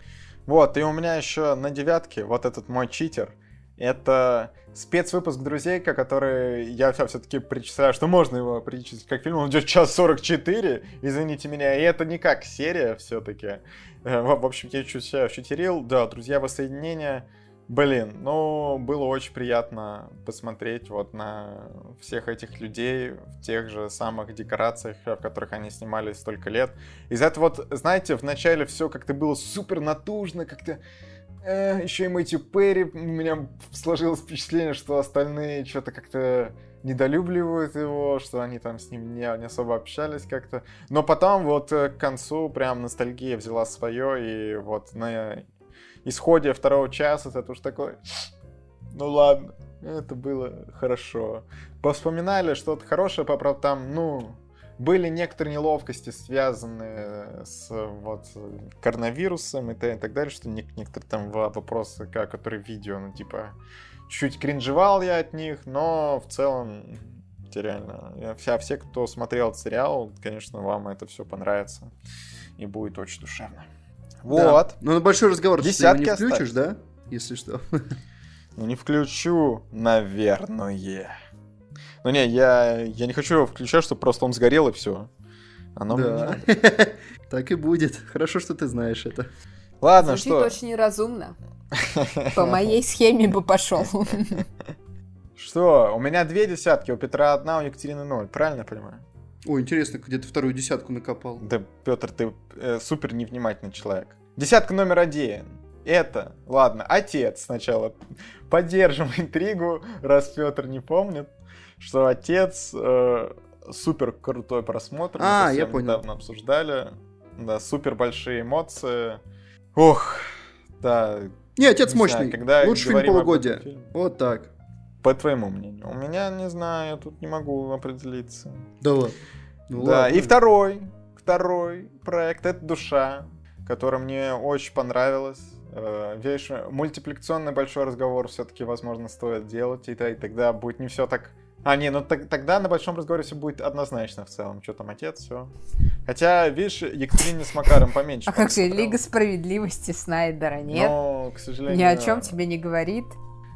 Вот, и у меня еще на девятке вот этот мой читер. Это спецвыпуск «Друзейка», который я все-таки причисляю, что можно его причислить как фильм. Он идет час 44, извините меня, и это не как серия все-таки. В в общем, я чуть себя читерил. Да, «Друзья воссоединения». Блин, ну, было очень приятно посмотреть вот на всех этих людей в тех же самых декорациях, в которых они снимались столько лет. Из-за этого вот, знаете, вначале все как-то было супер натужно, как-то э, еще и Мэтью Перри, у меня сложилось впечатление, что остальные что-то как-то недолюбливают его, что они там с ним не, не особо общались как-то. Но потом вот э, к концу прям ностальгия взяла свое, и вот на исходе второго часа это уж такой, ну ладно, это было хорошо. Повспоминали что-то хорошее, правда, там, ну, были некоторые неловкости, связанные с вот коронавирусом и, и так далее, что не- некоторые там во- вопросы, как, которые видео, ну, типа, чуть кринжевал я от них, но в целом реально, вся, все, кто смотрел этот сериал, конечно, вам это все понравится и будет очень душевно. Да. Вот. Ну, на большой разговор ты его Десятки не включишь, оставь. да? Если что. Ну, не включу, наверное. Ну, не, я, я не хочу его включать, чтобы просто он сгорел и все. Оно Да. Так и будет. Хорошо, что ты знаешь это. Ладно, Звучит что? очень неразумно. По моей схеме бы пошел. Что? У меня две десятки, у Петра одна, у Екатерины ноль. Правильно я понимаю? Ой, интересно, где ты вторую десятку накопал. Да, Петр, ты э, супер невнимательный человек. Десятка номер один. Это, ладно, отец сначала. Поддержим интригу, раз Петр не помнит, что отец э, супер крутой просмотр. А, я понял. недавно обсуждали. Да, супер большие эмоции. Ох, да. Не, отец не мощный. знаю, когда Лучший фильм полугодия. фильме. Вот так. По твоему мнению. У меня, не знаю, я тут не могу определиться. Да ладно. Ну да, ладно. и второй, второй проект, это «Душа», который мне очень понравилось. Э, Видишь, мультипликационный большой разговор все-таки, возможно, стоит делать, и, тогда будет не все так... А, не, ну так- тогда на большом разговоре все будет однозначно в целом. Что там, отец, все. Хотя, видишь, Екатерине с Макаром поменьше. А как же. Лига справедливости Снайдера, нет? Но, к сожалению... Ни о чем тебе не говорит.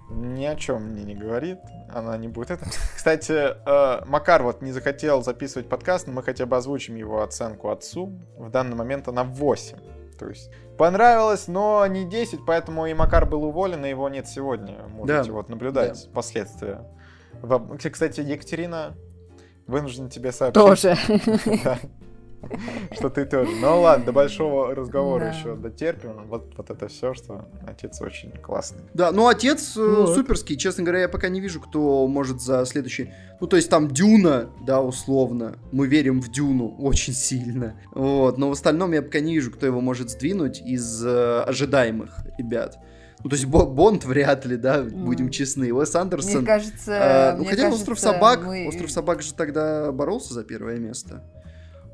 Ни о чем мне не говорит, она не будет это. Кстати, э, Макар вот не захотел записывать подкаст, но мы хотя бы озвучим его оценку отцу. В данный момент она 8. То есть понравилось, но не 10, поэтому и Макар был уволен, и его нет сегодня. Можете Да. вот наблюдать Да. последствия. Кстати, Екатерина, вынужден тебе сообщить. Тоже. Что ты тоже. Ну ладно, до большого разговора Да. еще дотерпим. Вот, вот это все, что отец очень классный. Да, ну отец э, Вот. суперский. Честно говоря, я пока не вижу, кто может за следующий. Ну, то есть там Дюна, да, условно. Мы верим в Дюну очень сильно. Вот. Но в остальном я пока не вижу, кто его может сдвинуть из э, ожидаемых ребят. Ну, то есть Бо- Бонд вряд ли, да, будем Мгм. честны. Уэс Мне Андерсон. кажется, э, ну, мне хотя кажется, Остров собак. мы- Остров собак же тогда боролся за первое место.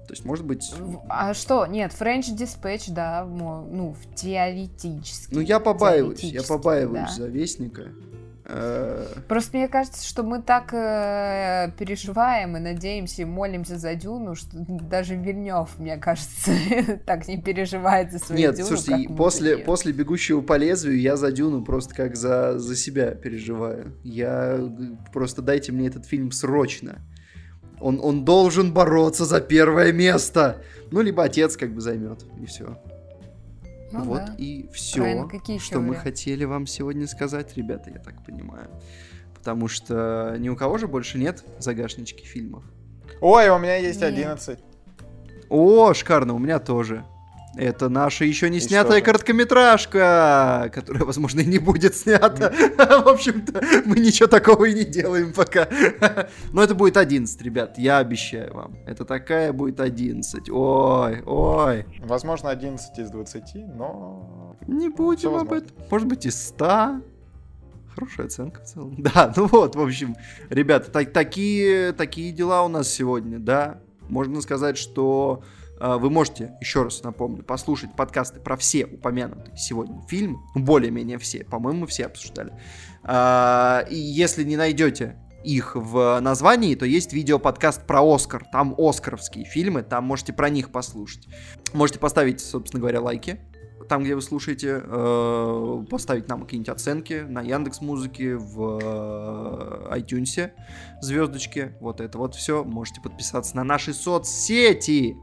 То есть, может быть. А что? Нет, French Dispatch, да, ну, в теоретически. Ну, я побаиваюсь, я побаиваюсь да. за Вестника. Э, Просто мне кажется, что мы так э, переживаем и надеемся, и молимся за Дюну, что даже Вильнев, мне кажется, так не переживает за свою Нет, Дюну, слушайте, и мы после, после «Бегущего по лезвию» я за Дюну просто как за, за себя переживаю. Я... Просто дайте мне этот фильм срочно. Он, он должен бороться за первое место. Ну, либо отец как бы займет, и все. Ну вот да. и все, Правильно, какие что мы варианты? хотели вам сегодня сказать, ребята, я так понимаю. Потому что ни у кого же больше нет загашнички фильмов. Ой, у меня есть Нет. 11. О, шикарно, у меня тоже. Это наша еще не И снятая что короткометражка, которая, возможно, и не будет снята. В общем-то, мы ничего такого и не делаем пока. Но это будет 11, ребят, я обещаю вам. Это такая будет 11. Ой, ой. Возможно, 11 из 20, но... Не будем об этом. Может быть, и 100. Хорошая оценка в целом. Да, ну вот, в общем, ребята, так- такие, такие дела у нас сегодня, да. Можно сказать, что вы можете, еще раз напомню, послушать подкасты про все упомянутые сегодня фильмы. Ну, Более-менее все, по-моему, все обсуждали. А, и если не найдете их в названии, то есть видеоподкаст про Оскар. Там оскаровские фильмы, там можете про них послушать. Можете поставить, собственно говоря, лайки там, где вы слушаете, э, поставить нам какие-нибудь оценки на Яндекс Музыке, в э, iTunes, звездочки, вот это вот все. Можете подписаться на наши соцсети,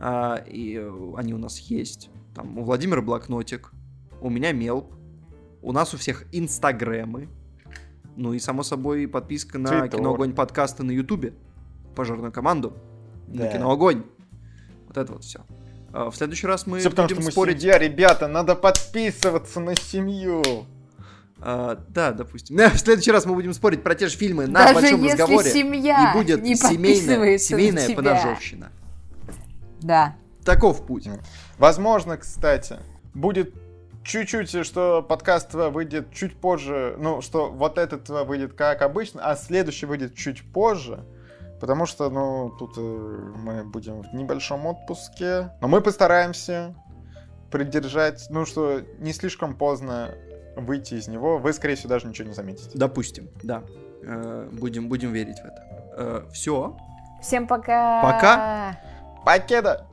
А, и они у нас есть. Там у Владимира блокнотик, у меня мелп, у нас у всех инстагрэмы, ну и само собой подписка на Твиттер. Кино Огонь подкасты на Ютубе, пожарную команду, на Да. Кино Огонь. Вот это вот все. В следующий раз мы Все потому, будем что мы спорить. семья, ребята, надо подписываться на семью. А, да, допустим. В следующий раз мы будем спорить про те же фильмы на Даже большом если разговоре. семья и будет не семейная, подписывается на семейная тебя. Да. Таков путь. Возможно, кстати, будет чуть-чуть, что подкаст выйдет чуть позже, ну, что вот этот выйдет как обычно, а следующий выйдет чуть позже, потому что, ну, тут э, мы будем в небольшом отпуске, но мы постараемся придержать, ну, что не слишком поздно выйти из него, вы, скорее всего, даже ничего не заметите. Допустим, да. Э, Будем, будем верить в это. Все. Всем пока. Пока. Vai, queda!